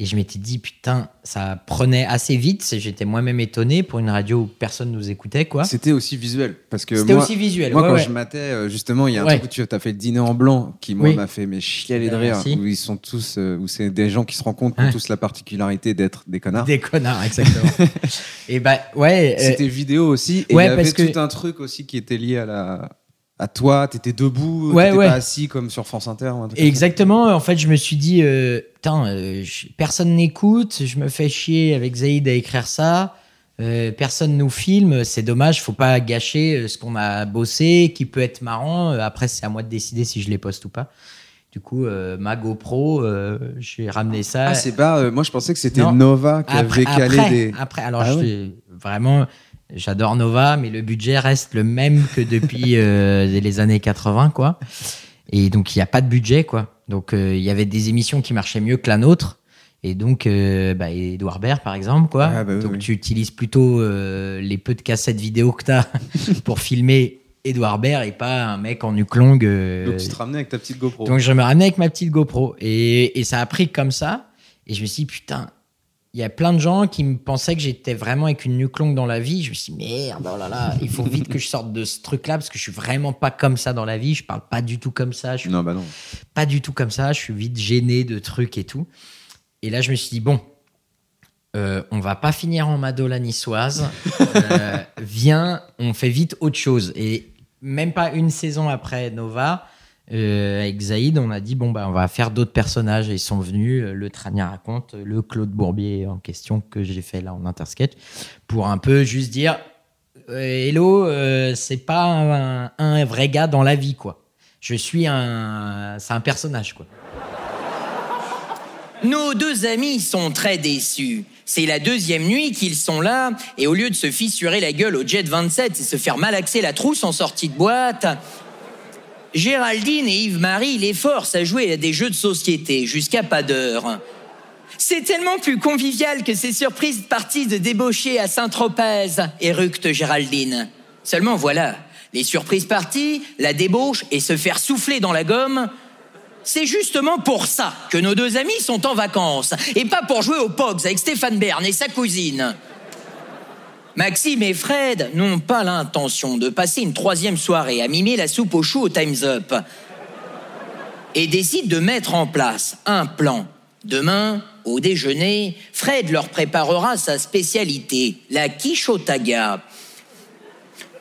S2: Et je m'étais dit, putain, ça prenait assez vite. J'étais moi-même étonné pour une radio où personne nous écoutait, quoi.
S3: C'était aussi visuel. Parce que
S2: C'était aussi visuel.
S3: Moi,
S2: ouais,
S3: quand
S2: ouais.
S3: je matais, euh, justement, il y a un
S2: Ouais.
S3: truc où tu as fait le dîner en blanc qui, moi,
S2: Oui.
S3: m'a fait mais chialer de
S2: Ben,
S3: rire.
S2: merci.
S3: Où ils sont tous, euh, où c'est des gens qui se rencontrent, qui ont tous la particularité d'être des connards.
S2: Des connards, exactement. et bah, ouais. euh,
S3: C'était vidéo aussi. Et
S2: ouais,
S3: il y avait
S2: parce que-
S3: tout un truc aussi qui était lié à la. À toi, t'étais debout,
S2: Ouais,
S3: t'étais
S2: ouais.
S3: pas assis comme sur France Inter. ou un truc comme ça.
S2: Exactement. En fait, je me suis dit, euh, putain, euh, je- personne n'écoute. Je me fais chier avec Zaïd à écrire ça. euh, personne nous filme. C'est dommage. Faut pas gâcher euh, ce qu'on a bossé, qui peut être marrant. Euh, Après, c'est à moi de décider si je les poste ou pas. Du coup, ma GoPro, j'ai ramené ça.
S3: Ah, c'est pas. moi, je pensais que c'était. Nova qui
S2: après,
S3: avait calé
S2: après,
S3: des.
S2: après, alors
S3: Ah
S2: je
S3: ouais.
S2: vraiment, j'adore Nova, mais le budget reste le même que depuis euh, les années 80, quoi. Et donc, il n'y a pas de budget, quoi. Donc, euh, il y avait des émissions qui marchaient mieux que la nôtre. Et donc, euh, bah, Edouard Baird, par exemple, quoi.
S3: Ah, bah oui,
S2: donc,
S3: oui.
S2: tu utilises plutôt euh, les peu de cassettes vidéo que tu as pour filmer Edouard Baird et pas un mec en nuque euh,
S3: Donc, tu te ramenais avec ta petite GoPro.
S2: donc je me ramenais avec ma petite GoPro et, et ça a pris comme ça et je me suis dit putain il y a plein de gens qui me pensaient que j'étais vraiment avec une nuque longue dans la vie je me suis dit merde oh là là il faut vite que je sorte de ce truc là parce que je suis vraiment pas comme ça dans la vie je parle pas du tout comme ça je suis
S3: Non, bah non.
S2: pas du tout comme ça je suis vite gêné de trucs et tout et là je me suis dit bon euh, on va pas finir en Madola niçoise. Euh, viens, on fait vite autre chose. Et même pas une saison après Nova, euh, avec Zaïd, on a dit bon bah on va faire d'autres personnages. Et ils sont venus. euh, le Trania raconte, le Claude Bourbier en question que j'ai fait là en intersketch pour un peu juste dire euh, Hello, euh, c'est pas un, un vrai gars dans la vie quoi. Je suis un, c'est un personnage quoi.
S6: Nos deux amis sont très déçus. C'est la deuxième nuit qu'ils sont là, et au lieu de se fissurer la gueule au Jet 27 et se faire malaxer la trousse en sortie de boîte, Géraldine et Yves-Marie les forcent à jouer à des jeux de société jusqu'à pas d'heure. C'est tellement plus convivial que ces surprises parties de débauchés à Saint-Tropez, éructe Géraldine. Seulement voilà, les surprises parties, la débauche et se faire souffler dans la gomme, c'est justement pour ça que nos deux amis sont en vacances, et pas pour jouer aux Pogs avec Stéphane Bern et sa cousine. Maxime et Fred n'ont pas l'intention de passer une troisième soirée à mimer la soupe aux choux au Time's Up et décident de mettre en place un plan. Demain, au déjeuner, Fred leur préparera sa spécialité, la quiche au taga.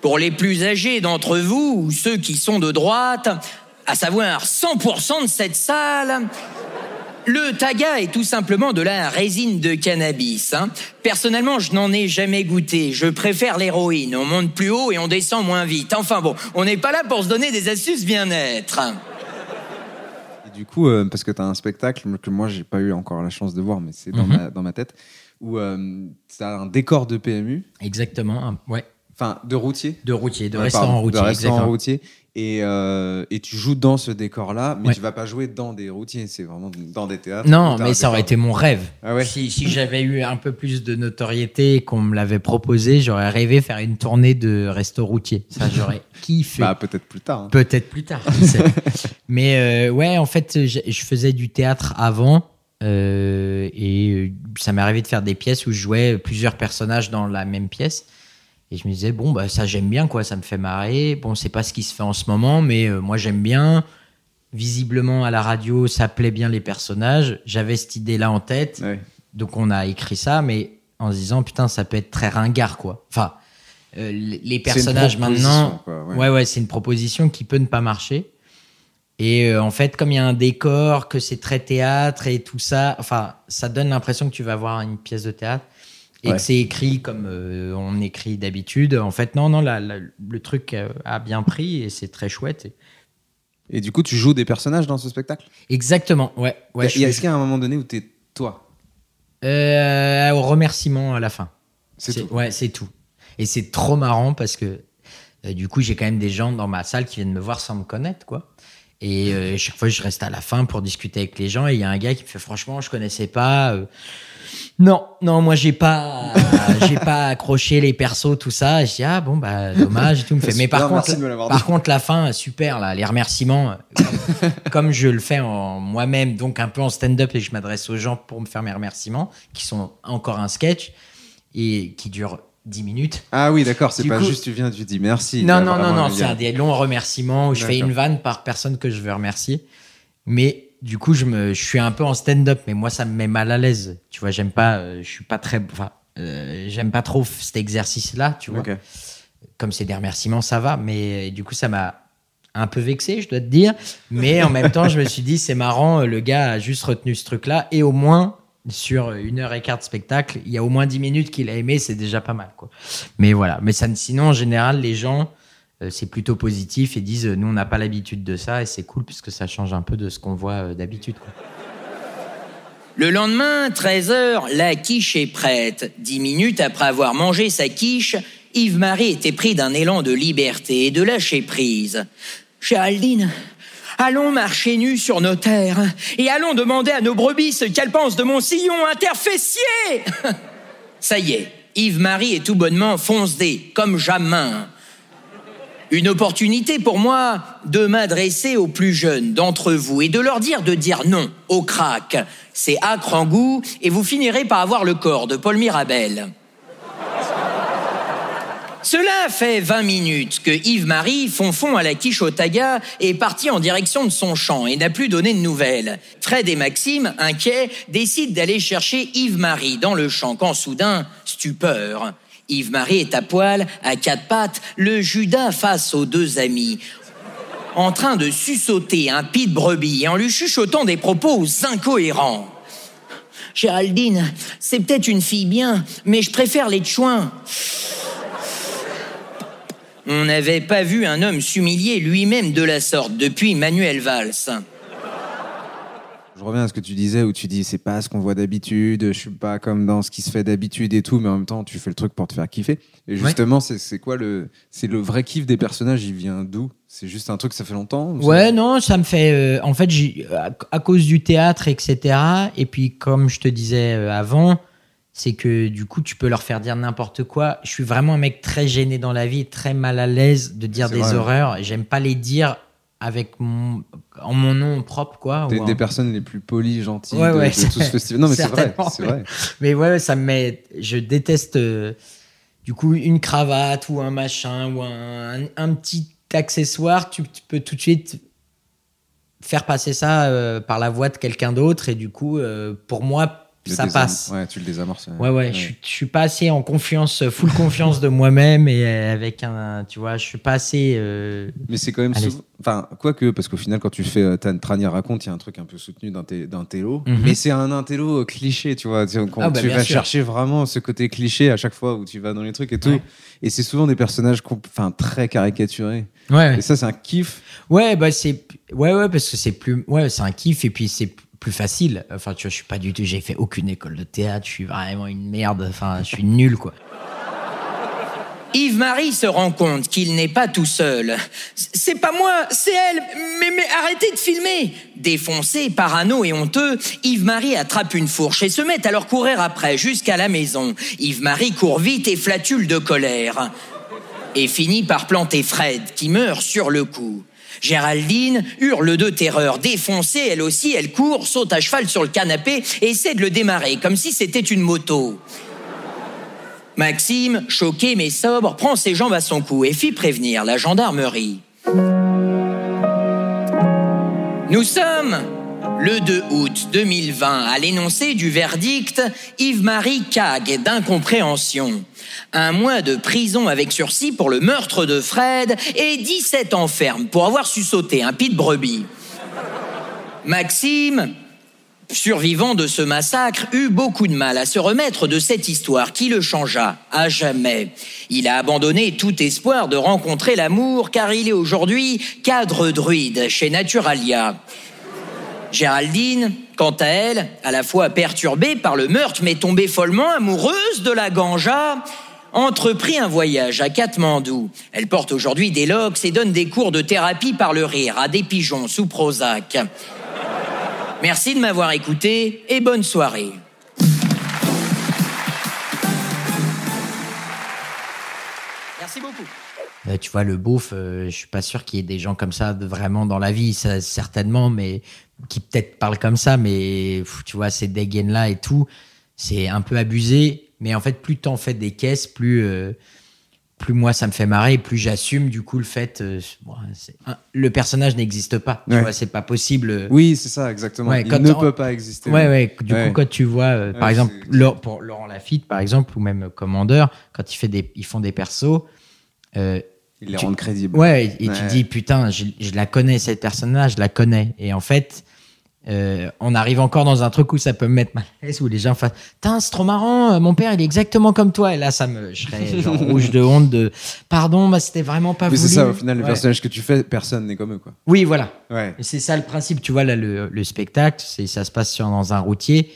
S6: Pour les plus âgés d'entre vous, ou ceux qui sont de droite, à savoir 100% de cette salle, le taga est tout simplement de la résine de cannabis. hein. Personnellement, je n'en ai jamais goûté. Je préfère l'héroïne. On monte plus haut et on descend moins vite. Enfin bon, on n'est pas là pour se donner des astuces bien-être.
S3: Et du coup, euh, parce que tu as un spectacle que moi, j'ai pas eu encore la chance de voir, mais c'est dans,
S2: Mhm.
S3: ma, dans ma tête, où tu as un décor de PMU,
S2: Exactement. Ouais.
S3: Enfin de routier.
S2: De routier, de
S3: Ouais,
S2: restaurant
S3: pardon,
S2: routier.
S3: De restaurant routier. Et, euh, et tu joues dans ce décor-là, mais
S2: Ouais.
S3: tu vas pas jouer dans des routiers, c'est vraiment dans des théâtres.
S2: Non, mais ça aurait été mon rêve.
S3: Ah ouais.
S2: Si, si j'avais eu un peu plus de notoriété qu'on me l'avait proposé, j'aurais rêvé faire une tournée de resto routier. Ça, j'aurais kiffé.
S3: Bah, peut-être plus tard. hein.
S2: Peut-être plus tard. Mais euh, ouais, en fait, je, je faisais du théâtre avant. euh, et ça m'est arrivé de faire des pièces où je jouais plusieurs personnages dans la même pièce. Et je me disais, bon, bah, ça j'aime bien, quoi, ça me fait marrer. Bon, c'est pas ce qui se fait en ce moment, mais euh, moi j'aime bien. Visiblement, à la radio, ça plaît bien les personnages. J'avais cette idée-là en tête.
S3: Ouais.
S2: Donc on a écrit ça, mais en se disant, putain, ça peut être très ringard, quoi. Enfin, euh, les personnages maintenant.
S3: quoi, ouais.
S2: ouais, ouais, c'est une proposition qui peut ne pas marcher. Et euh, en fait, comme il y a un décor, que c'est très théâtre et tout ça, enfin, ça donne l'impression que tu vas voir une pièce de théâtre et
S3: Ouais.
S2: que c'est écrit comme euh, on écrit d'habitude. En fait, non, non, la- la- le truc a bien pris et c'est très chouette. Et-
S3: Et du coup, tu joues des personnages dans ce spectacle?
S2: Exactement, ouais. ouais je
S3: Est-ce qu'il y a un moment donné où tu es toi?
S2: Euh, au remerciement à la fin.
S3: C'est tout.
S2: Ouais, c'est tout. Et c'est trop marrant parce que euh, du coup, j'ai quand même des gens dans ma salle qui viennent me voir sans me connaître, quoi. Et chaque fois, je reste à la fin pour discuter avec les gens. Et il y a un gars qui me fait franchement, je connaissais pas. Non, non, moi j'ai pas, j'ai pas accroché les persos, tout ça. Je dis ah bon bah dommage et tout. Me fait mais par contre, par contre la fin super là, les remerciements. comme je le fais en moi-même, donc un peu en stand-up et je m'adresse aux gens pour me faire mes remerciements, qui sont encore un sketch et qui dure 10 minutes.
S3: Ah oui, d'accord, c'est pas
S2: coup-
S3: juste tu viens, tu dis merci.
S2: Non, non, non, non, c'est un des longs remerciements où je fais une vanne par personne que je veux remercier. Mais du coup, je, me, je suis un peu en stand-up, mais moi, ça me met mal à l'aise. Tu vois, j'aime pas, euh, je suis pas très. Enfin, euh, j'aime pas trop cet exercice-là, tu vois. Comme c'est des remerciements, ça va, mais euh, du coup, ça m'a un peu vexé, je dois te dire. Mais en même temps, je me suis dit, c'est marrant, le gars a juste retenu ce truc-là, et au moins, sur une heure et quart de spectacle, il y a au moins 10 minutes qu'il a aimé, c'est déjà pas mal, quoi. Mais voilà. Mais ça, sinon, en général, les gens, c'est plutôt positif et disent, euh, nous, on n'a pas l'habitude de ça, et c'est cool, puisque ça change un peu de ce qu'on voit euh, d'habitude.
S6: Le lendemain, 13h, la quiche est prête. Dix minutes après avoir mangé sa quiche, Yves-Marie était pris d'un élan de liberté et de lâcher prise. Géraldine, allons marcher nus sur nos terres et allons demander à nos brebis ce qu'elles pensent de mon sillon interfessier. Ça y est, Yves-Marie est tout bonnement foncé, comme jamais. Une opportunité pour moi de m'adresser aux plus jeunes d'entre vous et de leur dire de dire non au crack. C'est acre en goût et vous finirez par avoir le corps de Paul Mirabel. Cela fait 20 minutes que Yves-Marie, fonfon à la quiche au taga, est parti en direction de son champ et n'a plus donné de nouvelles. Fred et Maxime, inquiets, décident d'aller chercher Yves-Marie dans le champ quand soudain, stupeur. Yves-Marie est à poil, à quatre pattes, le Judas face aux deux amis, en train de sussauter un pis de brebis et en lui chuchotant des propos incohérents. Géraldine, c'est peut-être une fille bien, mais je préfère les chouins. On n'avait pas vu un homme s'humilier lui-même de la sorte depuis Manuel Valls.
S3: Je reviens à ce que tu disais où tu dis c'est pas ce qu'on voit d'habitude, je suis pas comme dans ce qui se fait d'habitude et tout, mais en même temps tu fais le truc pour te faire kiffer. Et justement, c'est c'est quoi le c'est le vrai kiff des personnages Il vient d'où? C'est juste un truc ça fait longtemps ou
S2: Ouais, non, ça me fait. euh, en fait, à, à cause du théâtre, etc. Et puis, comme je te disais euh, avant, c'est que du coup, tu peux leur faire dire n'importe quoi. Je suis vraiment un mec très gêné dans la vie, très mal à l'aise de dire des
S3: vrai.
S2: horreurs. J'aime pas les dire avec mon, en mon nom propre, quoi.
S3: Des,
S2: ou en-
S3: des personnes les plus polies, gentilles
S2: Ouais,
S3: de,
S2: ouais,
S3: de tout ce festival. Non mais c'est vrai,
S2: certainement,
S3: c'est vrai.
S2: Mais ouais, ça me met. Je déteste. euh, du coup, une cravate ou un machin ou un, un- un petit accessoire, tu, tu peux tout de suite faire passer ça euh, par la voix de quelqu'un d'autre et du coup, euh, pour moi,
S3: Le
S2: ça passe.
S3: Ouais, tu le désamorces.
S2: Ouais, ouais, je suis- je suis pas assez en confiance, full confiance de moi-même et euh, avec un, tu vois, je suis pas assez. euh,
S3: Mais c'est quand même souvent- Enfin, quoique, parce qu'au final, quand tu fais euh, Tan- Trania raconte, il y a un truc un peu soutenu d'un té- d'un télo.
S2: Mhm.
S3: Mais c'est un intello euh, cliché, tu vois. Quand
S2: Ah, bah,
S3: tu vas
S2: sûr.
S3: chercher vraiment ce côté cliché à chaque fois où tu vas dans les trucs et tout.
S2: Ouais.
S3: Et c'est souvent des personnages enfin, très caricaturés.
S2: Ouais,
S3: Et ça, c'est un kiff.
S2: ouais, bah c'est, ouais, ouais, parce que c'est plus, ouais, c'est un kiff et puis c'est plus facile. Enfin, tu vois, je suis pas du tout, j'ai fait aucune école de théâtre, je suis vraiment une merde. Enfin, je suis nul, quoi.
S6: Yves-Marie se rend compte qu'il n'est pas tout seul. C'est pas moi, c'est elle. Mais, mais arrêtez de filmer. Défoncé, parano et honteux, Yves-Marie attrape une fourche et se met à leur courir après jusqu'à la maison. Yves-Marie court vite et flatule de colère. Et finit par planter Fred, qui meurt sur le coup. Géraldine hurle de terreur, défoncée, elle aussi, elle court, saute à cheval sur le canapé et essaie de le démarrer, comme si c'était une moto. Maxime, choqué mais sobre, prend ses jambes à son cou et fit prévenir la gendarmerie. Nous sommes le 2 août 2020 à l'énoncé du verdict Yves-Marie Cag d'incompréhension. Un mois de prison avec sursis pour le meurtre de Fred et 17 ans ferme pour avoir su sauter un pit de brebis. Maxime, survivant de ce massacre, eut beaucoup de mal à se remettre de cette histoire qui le changea à jamais. Il a abandonné tout espoir de rencontrer l'amour car il est aujourd'hui cadre druide chez Naturalia. Géraldine, quant à elle, à la fois perturbée par le meurtre mais tombée follement amoureuse de la ganja, entreprit un voyage à Katmandou. Elle porte aujourd'hui des locks et donne des cours de thérapie par le rire à des pigeons sous Prozac. Merci de m'avoir écouté et bonne soirée. Merci beaucoup.
S2: Euh, tu vois, le beauf, euh, je suis pas sûr qu'il y ait des gens comme ça vraiment dans la vie, certainement, mais qui peut-être parlent comme ça, mais tu vois, ces dégaines-là et tout, c'est un peu abusé. Mais en fait, plus t'en fais des caisses, plus, euh, plus moi ça me fait marrer, plus j'assume du coup le fait. euh, bon, c'est- un- le personnage n'existe pas, tu
S3: Ouais.
S2: vois, c'est pas possible. euh,
S3: Oui, c'est ça, exactement.
S2: Ouais,
S3: Il ne peut pas exister.
S2: Ouais, ouais. Du
S3: Ouais.
S2: coup, quand tu vois, euh, par exemple, pour Laurent Lafitte, par exemple, ou même Commandeur, quand il fait des, ils font des persos,
S3: Ils les
S2: Tu-
S3: rendent crédibles.
S2: Ouais, et tu
S3: Ouais.
S2: dis, putain, je, je la connais, cette personne-là, je la connais. Et en fait, euh, on arrive encore dans un truc où ça peut me mettre mal à l'aise, où les gens fassent, putain, c'est trop marrant, euh, mon père, il est exactement comme toi. Et là, ça me, je serais genre rouge de honte de, pardon, bah, c'était vraiment pas
S3: Mais
S2: voulu.
S3: c'est ça, au final, les
S2: Ouais.
S3: personnages que tu fais, personne n'est comme eux, quoi.
S2: Oui, voilà.
S3: Ouais.
S2: C'est ça le principe. Tu vois, là, le, le spectacle, c'est, ça se passe sur, dans un routier.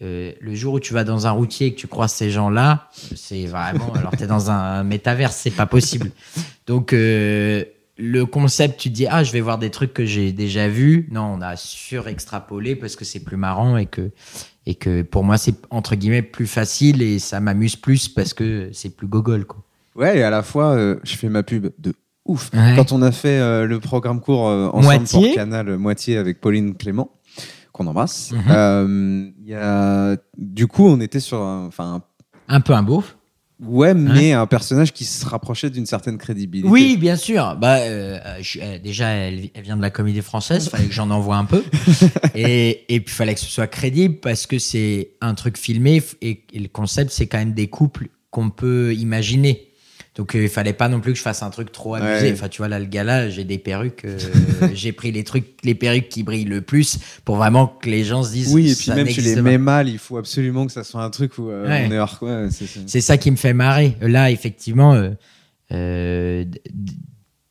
S2: Euh, le jour où tu vas dans un routier et que tu croises ces gens-là, c'est vraiment. Alors, tu es dans un métaverse, c'est pas possible. Donc, euh, le concept, tu te dis, ah, je vais voir des trucs que j'ai déjà vus. Non, on a surextrapolé parce que c'est plus marrant et que, et que pour moi, c'est entre guillemets plus facile et ça m'amuse plus parce que c'est plus gogol, quoi.
S3: Ouais, et à la fois, euh, je fais ma pub de ouf.
S2: Ouais.
S3: Quand on a fait le programme court ensemble
S2: Moitié.
S3: pour Canal Moitié avec Pauline Clément, qu'on embrasse,
S2: Mhm.
S3: euh, y a... du coup, on était sur un... Enfin,
S2: Un peu un beauf.
S3: ouais, mais un personnage qui se rapprochait d'une certaine crédibilité.
S2: Oui, bien sûr. Bah, euh, je- euh, déjà, elle, elle vient de la comédie française. Fallait que j'en envoie un peu. et, et puis, fallait que ce soit crédible parce que c'est un truc filmé et, et le concept, c'est quand même des couples qu'on peut imaginer. Donc, euh, il fallait pas non plus que je fasse un truc trop abusé.
S3: Ouais.
S2: Enfin, tu vois, là, le gars-là, j'ai des perruques. euh, j'ai pris les trucs, les perruques qui brillent le plus pour vraiment que les gens se disent.
S3: Oui, et puis
S2: ça
S3: même tu les
S2: pas.
S3: mets mal, il faut absolument que ça soit un truc où euh,
S2: Ouais.
S3: on est hors quoi. c'est-
S2: ça qui me fait marrer. Là, effectivement, euh, euh,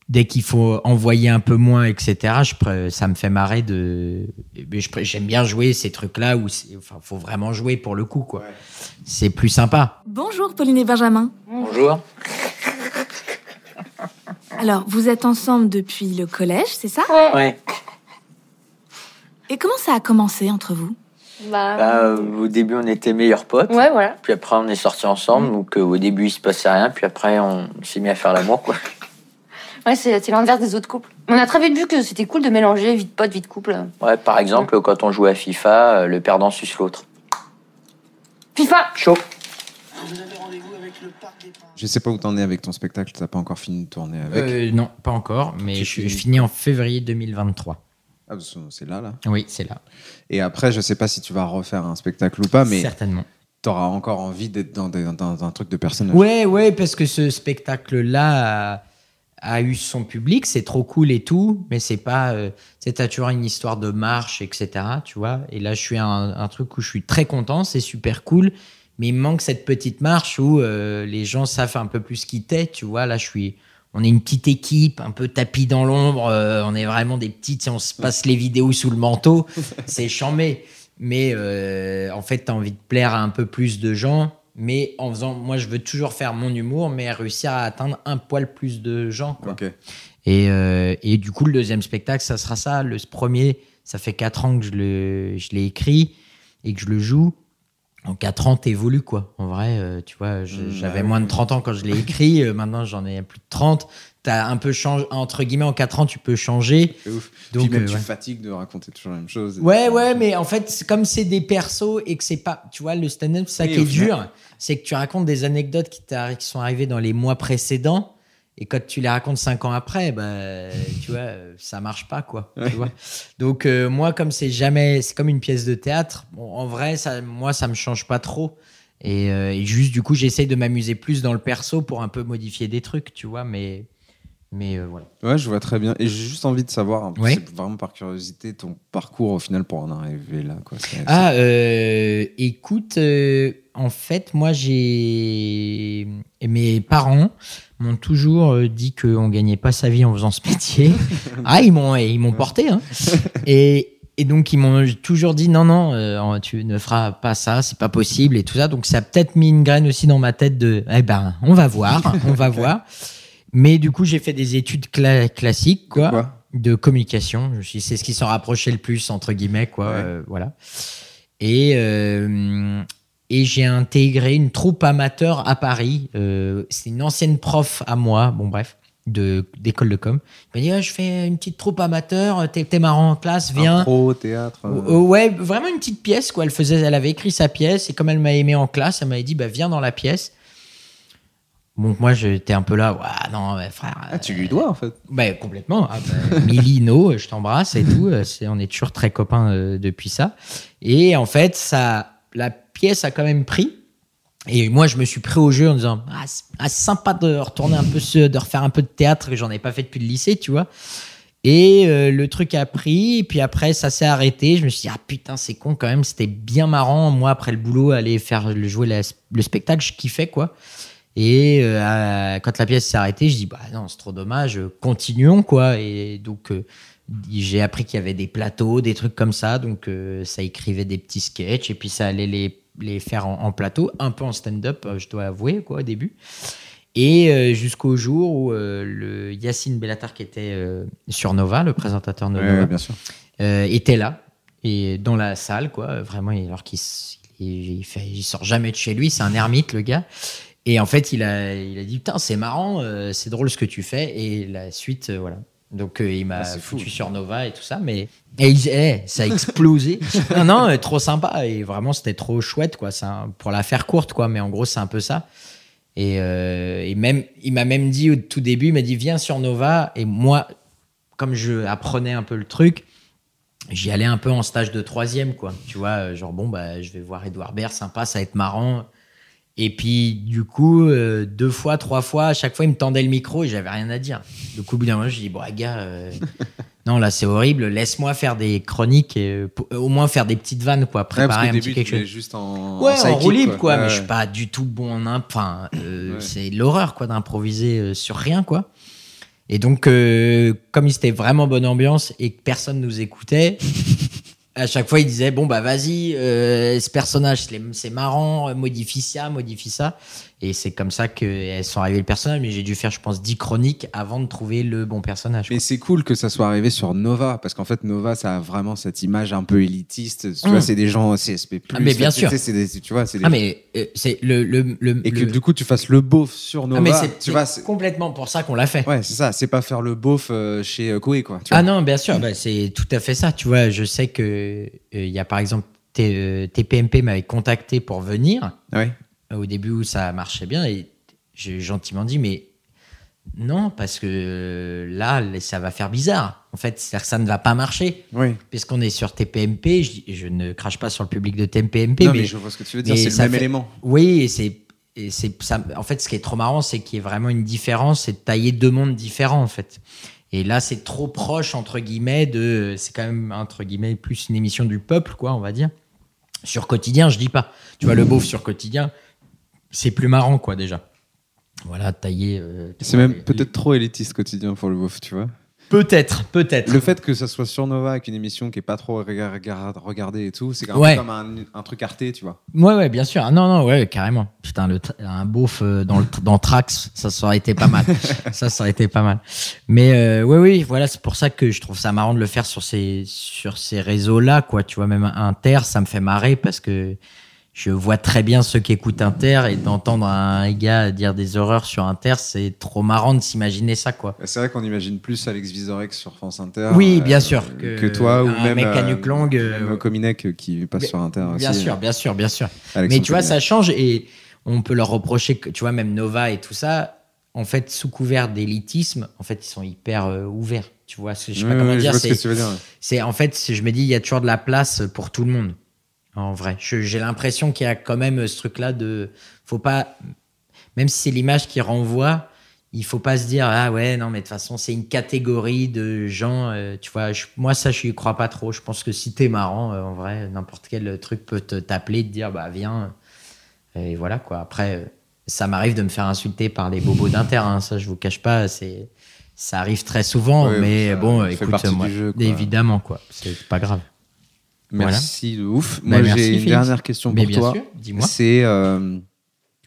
S2: dès qu'il faut envoyer un peu moins, etc., je, pr- ça me fait marrer de. mais je pr- J'aime bien jouer ces trucs-là où il enfin, faut vraiment jouer pour le coup, quoi. C'est plus sympa.
S7: Bonjour Pauline et Benjamin.
S6: Bonjour.
S7: Alors, vous êtes ensemble depuis le collège, c'est ça?
S8: Ouais.
S7: Et comment ça a commencé entre vous?
S8: Bah,
S9: Bah, euh, au début, on était meilleurs potes.
S8: ouais, voilà.
S9: Puis après, on est sortis ensemble. Donc, euh, au début, il se passait rien. Puis après, on s'est mis à faire l'amour, quoi.
S8: Ouais, c'est l'inverse des autres couples. On a très vite vu que c'était cool de mélanger vie de pote, vie de couple.
S9: Ouais, par exemple, quand on jouait à FIFA, euh, le perdant suce l'autre.
S8: FIFA
S9: Chaud.
S3: Je sais pas où t'en es avec ton spectacle, t'as pas encore fini de tourner avec.
S2: Euh, non, pas encore, mais je,
S3: finis
S2: finis en février 2023.
S3: Ah, c'est là, là.
S2: Oui, c'est là.
S3: Et après, je sais pas si tu vas refaire un spectacle ou pas, mais
S2: Certainement.
S3: t'auras encore envie d'être dans, des- dans un truc de personnage.
S2: Ouais, ouais, parce que ce spectacle-là a, a eu son public, c'est trop cool et tout, mais c'est pas. Euh, t'as toujours une histoire de marche, etc. Tu vois. Et là, je suis un, un truc où je suis très content, c'est super cool, mais il me manque cette petite marche où euh, les gens savent un peu plus qui t'es, tu vois. Là, je suis. On est une petite équipe, un peu tapis dans l'ombre. euh, on est vraiment des sais, On se passe les vidéos sous le manteau. C'est chambé. Mais euh, en fait, tu as envie de plaire à un peu plus de gens. Mais en faisant. Moi, je veux toujours faire mon humour, mais réussir à atteindre un poil plus de gens. Quoi. Et, et du coup, le deuxième spectacle, ça sera ça. Le premier, ça fait 4 ans que je le- je l'ai écrit et que je le joue. En 4 ans, t'évolues, quoi. En vrai, euh, tu vois, je-
S3: Mm,
S2: j'avais moins de 30 ans quand je l'ai écrit. euh, maintenant, j'en ai plus de 30. T'as un peu changé, entre guillemets, en 4 ans, tu peux changer.
S3: Ouf.
S2: Donc,
S3: Puis même,
S2: euh,
S3: tu
S2: ouais.
S3: fatigues de raconter toujours la même chose.
S2: Ouais, ouais, mais en fait, comme c'est des persos et que c'est pas. Tu vois, le stand-up, ça
S3: Oui,
S2: qui est dur. C'est que tu racontes des anecdotes qui, qui sont arrivées dans les mois précédents. Et quand tu les racontes cinq ans après, bah, tu vois, ça marche pas, quoi. tu vois. Donc, euh, moi, comme c'est jamais. C'est comme une pièce de théâtre, bon, en vrai, ça, moi, ça me change pas trop. Et, euh, et juste, du coup, j'essaye de m'amuser plus dans le perso pour un peu modifier des trucs, tu vois, mais. Mais euh, voilà.
S3: Ouais, je vois très bien. Et j'ai juste envie de savoir, hein,
S2: Ouais.
S3: vraiment par curiosité, ton parcours au final pour en arriver là. Quoi.
S2: Ah, écoute, en fait, moi, j'ai. Mes parents m'ont toujours euh, dit qu'on gagnait pas sa vie en faisant ce métier. ah, ils m'ont, ils m'ont porté, hein. Et, et donc, ils m'ont toujours dit non, non, euh, tu ne feras pas ça, c'est pas possible et tout ça. Donc, ça a peut-être mis une graine aussi dans ma tête de, eh ben, on va voir, on va voir. Mais du coup, j'ai fait des études cla- classiques, quoi,
S3: quoi?
S2: de communication. Je C'est ce qui s'en rapprochait le plus, entre guillemets, quoi.
S3: Ouais.
S2: euh, voilà. Et, euh, et j'ai intégré une troupe amateur à Paris. Euh, c'est une ancienne prof à moi, bon bref, de d'école de com. Elle m'a dit, Ah, je fais une petite troupe amateur, t'es t'es marrant en classe, viens.
S3: Impro, théâtre. euh,
S2: Euh, ouais, vraiment une petite pièce, quoi. Elle faisait, elle avait écrit sa pièce et comme elle m'a aimé en classe, elle m'avait dit, bah viens dans la pièce. Bon, moi, j'étais un peu là, ouais, non, frère.
S3: Ah, tu lui dois en fait.
S2: Bah, complètement. Ah, bah, Milino, je t'embrasse et tout. Euh, C'est, on est toujours très copains euh, depuis ça. Et en fait, ça, la pièce a quand même pris. Et moi, je me suis pris au jeu en disant, ah, ah, sympa de retourner un peu, ce- de refaire un peu de théâtre que j'en ai pas fait depuis le lycée, tu vois. Et euh, le truc a pris, et puis après, ça s'est arrêté. Je me suis dit, ah putain, c'est con quand même, c'était bien marrant. Moi, après le boulot, aller faire le, jouer le spectacle, je kiffais, quoi. Et euh, quand la pièce s'est arrêtée, je dis, bah non, c'est trop dommage, continuons, quoi. Et donc, euh, j'ai appris qu'il y avait des plateaux, des trucs comme ça. Donc, ça écrivait des petits sketchs, et puis ça allait les, les faire en, en plateau, un peu en stand-up, euh, je dois avouer, quoi, au début. Et euh, jusqu'au jour où euh, le Yacine Bellatar, qui était sur Nova, le présentateur de Nova,
S3: ouais, bien sûr.
S2: était là et dans la salle quoi vraiment alors qu'il il, il sort jamais de chez lui c'est un ermite le gars et en fait il a il a dit putain c'est marrant c'est drôle ce que tu fais et la suite voilà donc euh, il m'a
S3: Ah, fou.
S2: foutu sur Nova et tout ça mais et il- eh, ça a explosé non non euh, trop sympa et vraiment c'était trop chouette quoi un- pour la faire courte quoi mais en gros c'est un peu ça et, euh, et même, il m'a même dit au tout début, il m'a dit viens sur Nova. Et moi, comme je apprenais un peu le truc, j'y allais un peu en stage de troisième, quoi. Tu vois, genre bon, bah, je vais voir Edouard Baird, sympa, ça va être marrant. Et puis, du coup, euh, deux fois, trois fois, à chaque fois, il me tendait le micro et j'avais rien à dire. Du coup, au bout d'un moment, je dis bon, gars, euh, non, là, c'est horrible. Laisse-moi faire des chroniques, et, euh, pour- au moins faire des petites vannes, quoi.
S3: Ouais, parce
S2: Préparer un petit quelque
S3: tu
S2: chose.
S3: juste en.
S2: Ouais,
S3: en
S2: en, roue libre, quoi.
S3: Ouais,
S2: mais je suis pas du tout bon en imp. Enfin, c'est l'horreur, quoi, d'improviser sur rien, quoi. Et donc, comme c'était vraiment bonne ambiance et que personne nous écoutait, à chaque fois, il disait bon bah vas-y, euh, ce personnage c'est marrant, euh, modifie ça, modifie ça. Et c'est comme ça qu'elles sont arrivées le personnage. Mais j'ai dû faire, je pense, 10 chroniques avant de trouver le bon personnage.
S3: Mais c'est cool que ça soit arrivé sur Nova, parce qu'en fait, Nova, ça a vraiment cette image un peu élitiste. Tu
S2: Mm.
S3: vois, c'est des gens CSP.
S2: Ah, mais bien sûr.
S3: sais, c'est des- tu vois, c'est des
S2: Ah mais euh, c'est le, le, le
S3: Et que
S2: le-
S3: du coup, tu fasses le beauf sur Nova.
S2: Ah, mais c'est complètement pour ça qu'on l'a fait.
S3: ouais, c'est ça. C'est pas faire le beauf euh, chez euh, Koei, quoi. tu
S2: Ah
S3: vois.
S2: non, bien sûr, bah, c'est tout à fait ça. Tu vois, je sais que euh, il y a par exemple TPMP m'avait contacté pour venir.
S3: Ouais.
S2: Au début où ça marchait bien et j'ai gentiment dit mais non parce que là ça va faire bizarre. En fait c'est-à-dire que ça ne va pas marcher.
S3: Oui.
S2: puisqu'on est sur TPMP je, ne crache pas sur le public de TPMP
S3: Non,
S2: mais,
S3: mais je vois ce que tu veux dire, c'est le même
S2: fait-
S3: élément.
S2: oui et c'est et c'est ça en fait ce qui est trop marrant c'est qu'il y ait vraiment une différence c'est de tailler deux mondes différents en fait. Et là c'est trop proche entre guillemets de c'est quand même entre guillemets plus une émission du peuple quoi on va dire. Sur quotidien je dis pas. Tu vois le beauf sur quotidien c'est plus marrant quoi déjà voilà tailler euh,
S3: C'est même
S2: les-
S3: peut-être trop élitiste quotidien pour le beauf, tu vois.
S2: peut-être peut-être
S3: Le fait que ça soit sur Nova avec une émission qui est pas trop rega- rega- regardée et tout, c'est
S2: Ouais.
S3: peu comme un, un truc arté, tu vois.
S2: Ouais, ouais, bien sûr. Ah, non, non, ouais, carrément. Putain, le, un beauf euh, dans, le, dans Trax, ça, ça aurait été pas mal. ça, ça aurait été pas mal. Mais euh, ouais, oui, voilà, c'est pour ça que je trouve ça marrant de le faire sur ces, sur ces réseaux-là, quoi. Tu vois, même Inter, ça me fait marrer parce que je vois très bien ceux qui écoutent Inter et d'entendre un gars dire des horreurs sur Inter, c'est trop marrant de s'imaginer ça, quoi.
S3: C'est vrai qu'on imagine plus Alex Vizorek sur France Inter.
S2: Oui, bien
S3: euh,
S2: sûr,
S3: Que,
S2: que
S3: toi ou
S2: un
S3: même.
S2: mec à
S3: euh,
S2: longue, euh,
S3: Cominec qui passe
S2: Bien-
S3: sur Inter aussi.
S2: Bien sûr, bien sûr, bien sûr.
S3: Alexandre
S2: Mais tu vois, ça change et on peut leur reprocher que, tu vois, même Nova et tout ça, en fait, sous couvert d'élitisme, en fait, ils sont hyper euh, ouverts. Tu vois, je sais pas
S3: Ouais,
S2: comment
S3: je
S2: dire.
S3: ce
S2: c'est-
S3: que tu veux dire, ouais.
S2: C'est en fait, je me dis, il y a toujours de la place pour tout le monde. En vrai, j'ai l'impression qu'il y a quand même ce truc-là de, faut pas, même si c'est l'image qui renvoie, il faut pas se dire ah ouais non mais de toute façon c'est une catégorie de gens euh, tu vois je- moi ça je y crois pas trop. Je pense que si t'es marrant euh, en vrai n'importe quel truc peut te t'appeler te dire bah viens et voilà quoi. Après euh, ça m'arrive de me faire insulter par les bobos d'inter hein, ça je vous cache pas c'est ça arrive très souvent mais
S3: ça
S2: bon écoute moi,
S3: jeu, quoi.
S2: évidemment quoi c'est pas grave
S3: Merci de ouf.
S2: Bah,
S3: Moi, j'ai une dernière question pour
S2: bien
S3: toi.
S2: dis-moi.
S3: C'est. euh,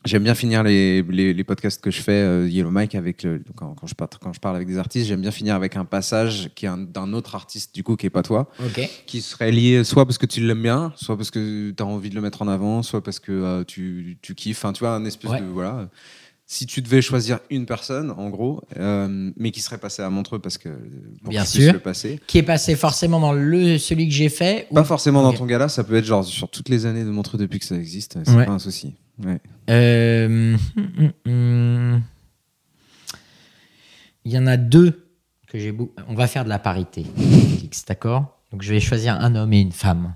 S3: J'aime bien finir les, les, les podcasts que je fais, euh, Yellow Mike, avec le, quand, quand, je parle, quand je parle avec des artistes, j'aime bien finir avec un passage qui est un- d'un autre artiste, du coup, qui est pas toi.
S2: Ok.
S3: Qui serait lié soit parce que tu l'aimes bien, soit parce que tu as envie de le mettre en avant, soit parce que euh, tu, tu kiffes. Enfin, tu vois, un espèce
S2: Ouais.
S3: de. Voilà. Si tu devais choisir une personne, en gros, euh, mais qui serait passée à Montreux parce que. pour
S2: bien sûr
S3: le passer.
S2: qui est passé forcément dans le celui que j'ai fait
S3: Pas
S2: ou-
S3: forcément dans ton gala, ça peut être genre sur toutes les années de Montreux depuis que ça existe, c'est
S2: Ouais.
S3: pas un souci. Ouais.
S2: Euh. Il y en a deux que j'ai. On va faire de la parité, d'accord? Donc je vais choisir un homme et une femme.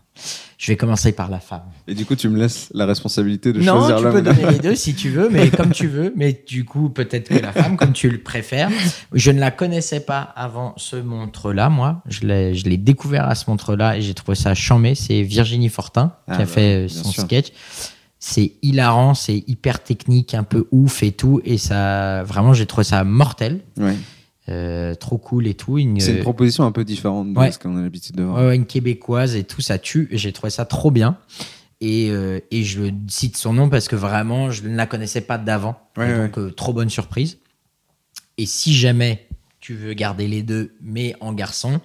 S2: Je vais commencer par la femme.
S3: Et du coup, tu me laisses la responsabilité de
S2: non,
S3: choisir
S2: tu
S3: l'homme.
S2: peux donner les deux si tu veux, mais comme tu veux. Mais du coup, peut-être que la femme, comme tu le préfères. Je ne la connaissais pas avant ce montre-là, moi. Je l'ai, je l'ai découvert à ce montre-là et j'ai trouvé ça chambé. C'est Virginie Fortin qui
S3: Ah
S2: a
S3: bah,
S2: fait euh, son
S3: sûr.
S2: sketch. C'est hilarant, c'est hyper technique, un peu ouf et tout. Et ça, vraiment, j'ai trouvé ça mortel.
S3: Ouais.
S2: Euh, trop cool et tout. Une,
S3: C'est une proposition un peu différente de
S2: Ouais.
S3: ce qu'on a l'habitude de voir.
S2: Ouais, ouais, une québécoise et tout, ça tue. J'ai trouvé ça trop bien. Et, euh, et je cite son nom parce que vraiment, je ne la connaissais pas d'avant. Donc, euh, trop bonne surprise. Et si jamais tu veux garder les deux, mais en garçon,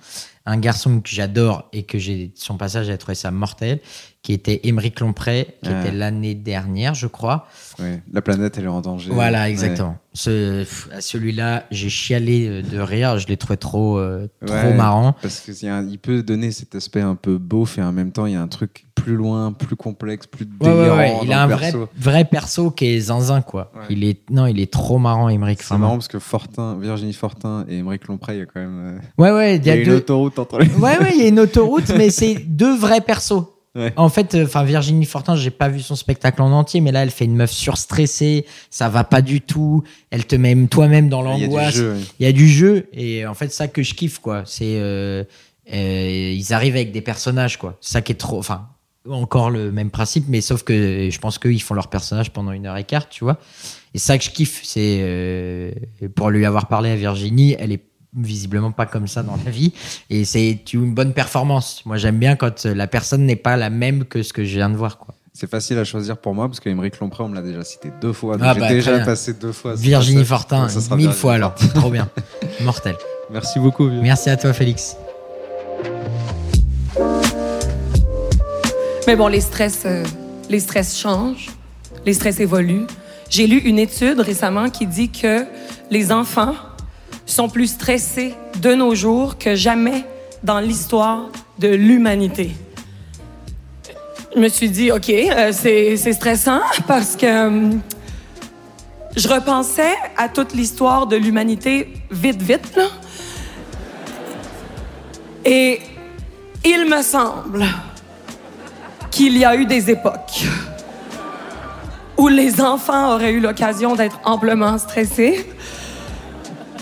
S2: un garçon que j'adore et que j'ai son passage, j'ai trouvé ça mortel, qui était Émeric Lompré, qui
S3: Ah.
S2: était l'année dernière, je crois.
S3: Ouais. La planète, elle est en danger.
S2: Voilà,
S3: Ouais.
S2: exactement. Ce, celui-là, j'ai chialé euh, de rire. Je l'ai trouvé trop, euh, trop
S3: Ouais,
S2: marrant.
S3: Parce qu'il peut donner cet aspect un peu beauf et en même temps, il y a un truc plus loin, plus complexe, plus délirant.
S2: Il a un vrai,
S3: perso.
S2: vrai perso qui est zinzin, quoi. Il est, non, il est trop marrant, Emmerich.
S3: C'est marrant parce que Fortin, Virginie Fortin et Émeric Lompré, il y a quand même. euh,
S2: Ouais, ouais, il y a
S3: une
S2: deux.
S3: autoroute entre les.
S2: Ouais, ouais, il y a une autoroute, mais c'est deux vrais persos.
S3: Ouais.
S2: En fait, euh, enfin Virginie Fortin, j'ai pas vu son spectacle en entier, mais là, elle fait une meuf surstressée, ça va pas du tout. Elle te met toi-même dans l'angoisse.
S3: ouais.
S2: Il y a du jeu, et en fait, ça que je kiffe, quoi. C'est euh, euh, ils arrivent avec des personnages, quoi. Ça qui est trop. Enfin, encore le même principe, mais sauf que je pense qu'ils font leur personnage pendant une heure et quart, tu vois. Et ça que je kiffe, c'est euh, pour lui avoir parlé à Virginie, elle est visiblement pas comme ça dans la vie et c'est une bonne performance. Moi, j'aime bien quand euh, la personne n'est pas la même que ce que je viens de voir, quoi.
S3: C'est facile à choisir pour moi parce qu'Émeric Lompré, on me l'a déjà cité deux fois. donc
S2: Ah
S3: J'ai
S2: bah, très
S3: déjà passé deux fois.
S2: Virginie Fortin,
S3: ça sera
S2: mille
S3: Virginie
S2: fois alors. Trop bien. Mortel.
S3: Merci beaucoup. Vieux.
S2: Merci à toi, Félix.
S10: Mais bon, les stress, euh, les stress changent, les stress évoluent. J'ai lu une étude récemment qui dit que les enfants sont plus stressés de nos jours que jamais dans l'histoire de l'humanité. Je me suis dit, OK, euh, c'est stressant parce que euh, je repensais à toute l'histoire de l'humanité vite, vite, là. Et il me semble qu'il y a eu des époques où les enfants auraient eu l'occasion d'être amplement stressés.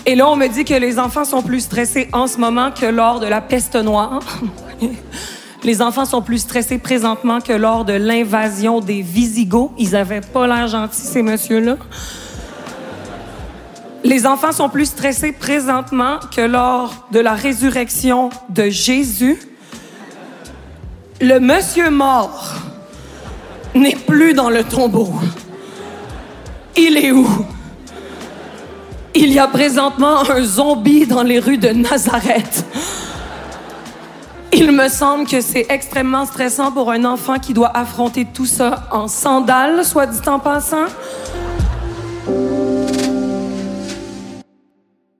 S10: Et là, on me dit que les enfants sont plus stressés en ce moment que lors de la peste noire. Les enfants sont plus stressés présentement que lors de l'invasion des Visigoths. Ils avaient pas l'air gentils, ces messieurs-là. Les enfants sont plus stressés présentement que lors de la résurrection de Jésus. Le monsieur mort n'est plus dans le tombeau. Il est où? Il y a présentement un zombie dans les rues de Nazareth. Il me semble que c'est extrêmement stressant pour un enfant qui doit affronter tout ça en sandales, soit dit en passant.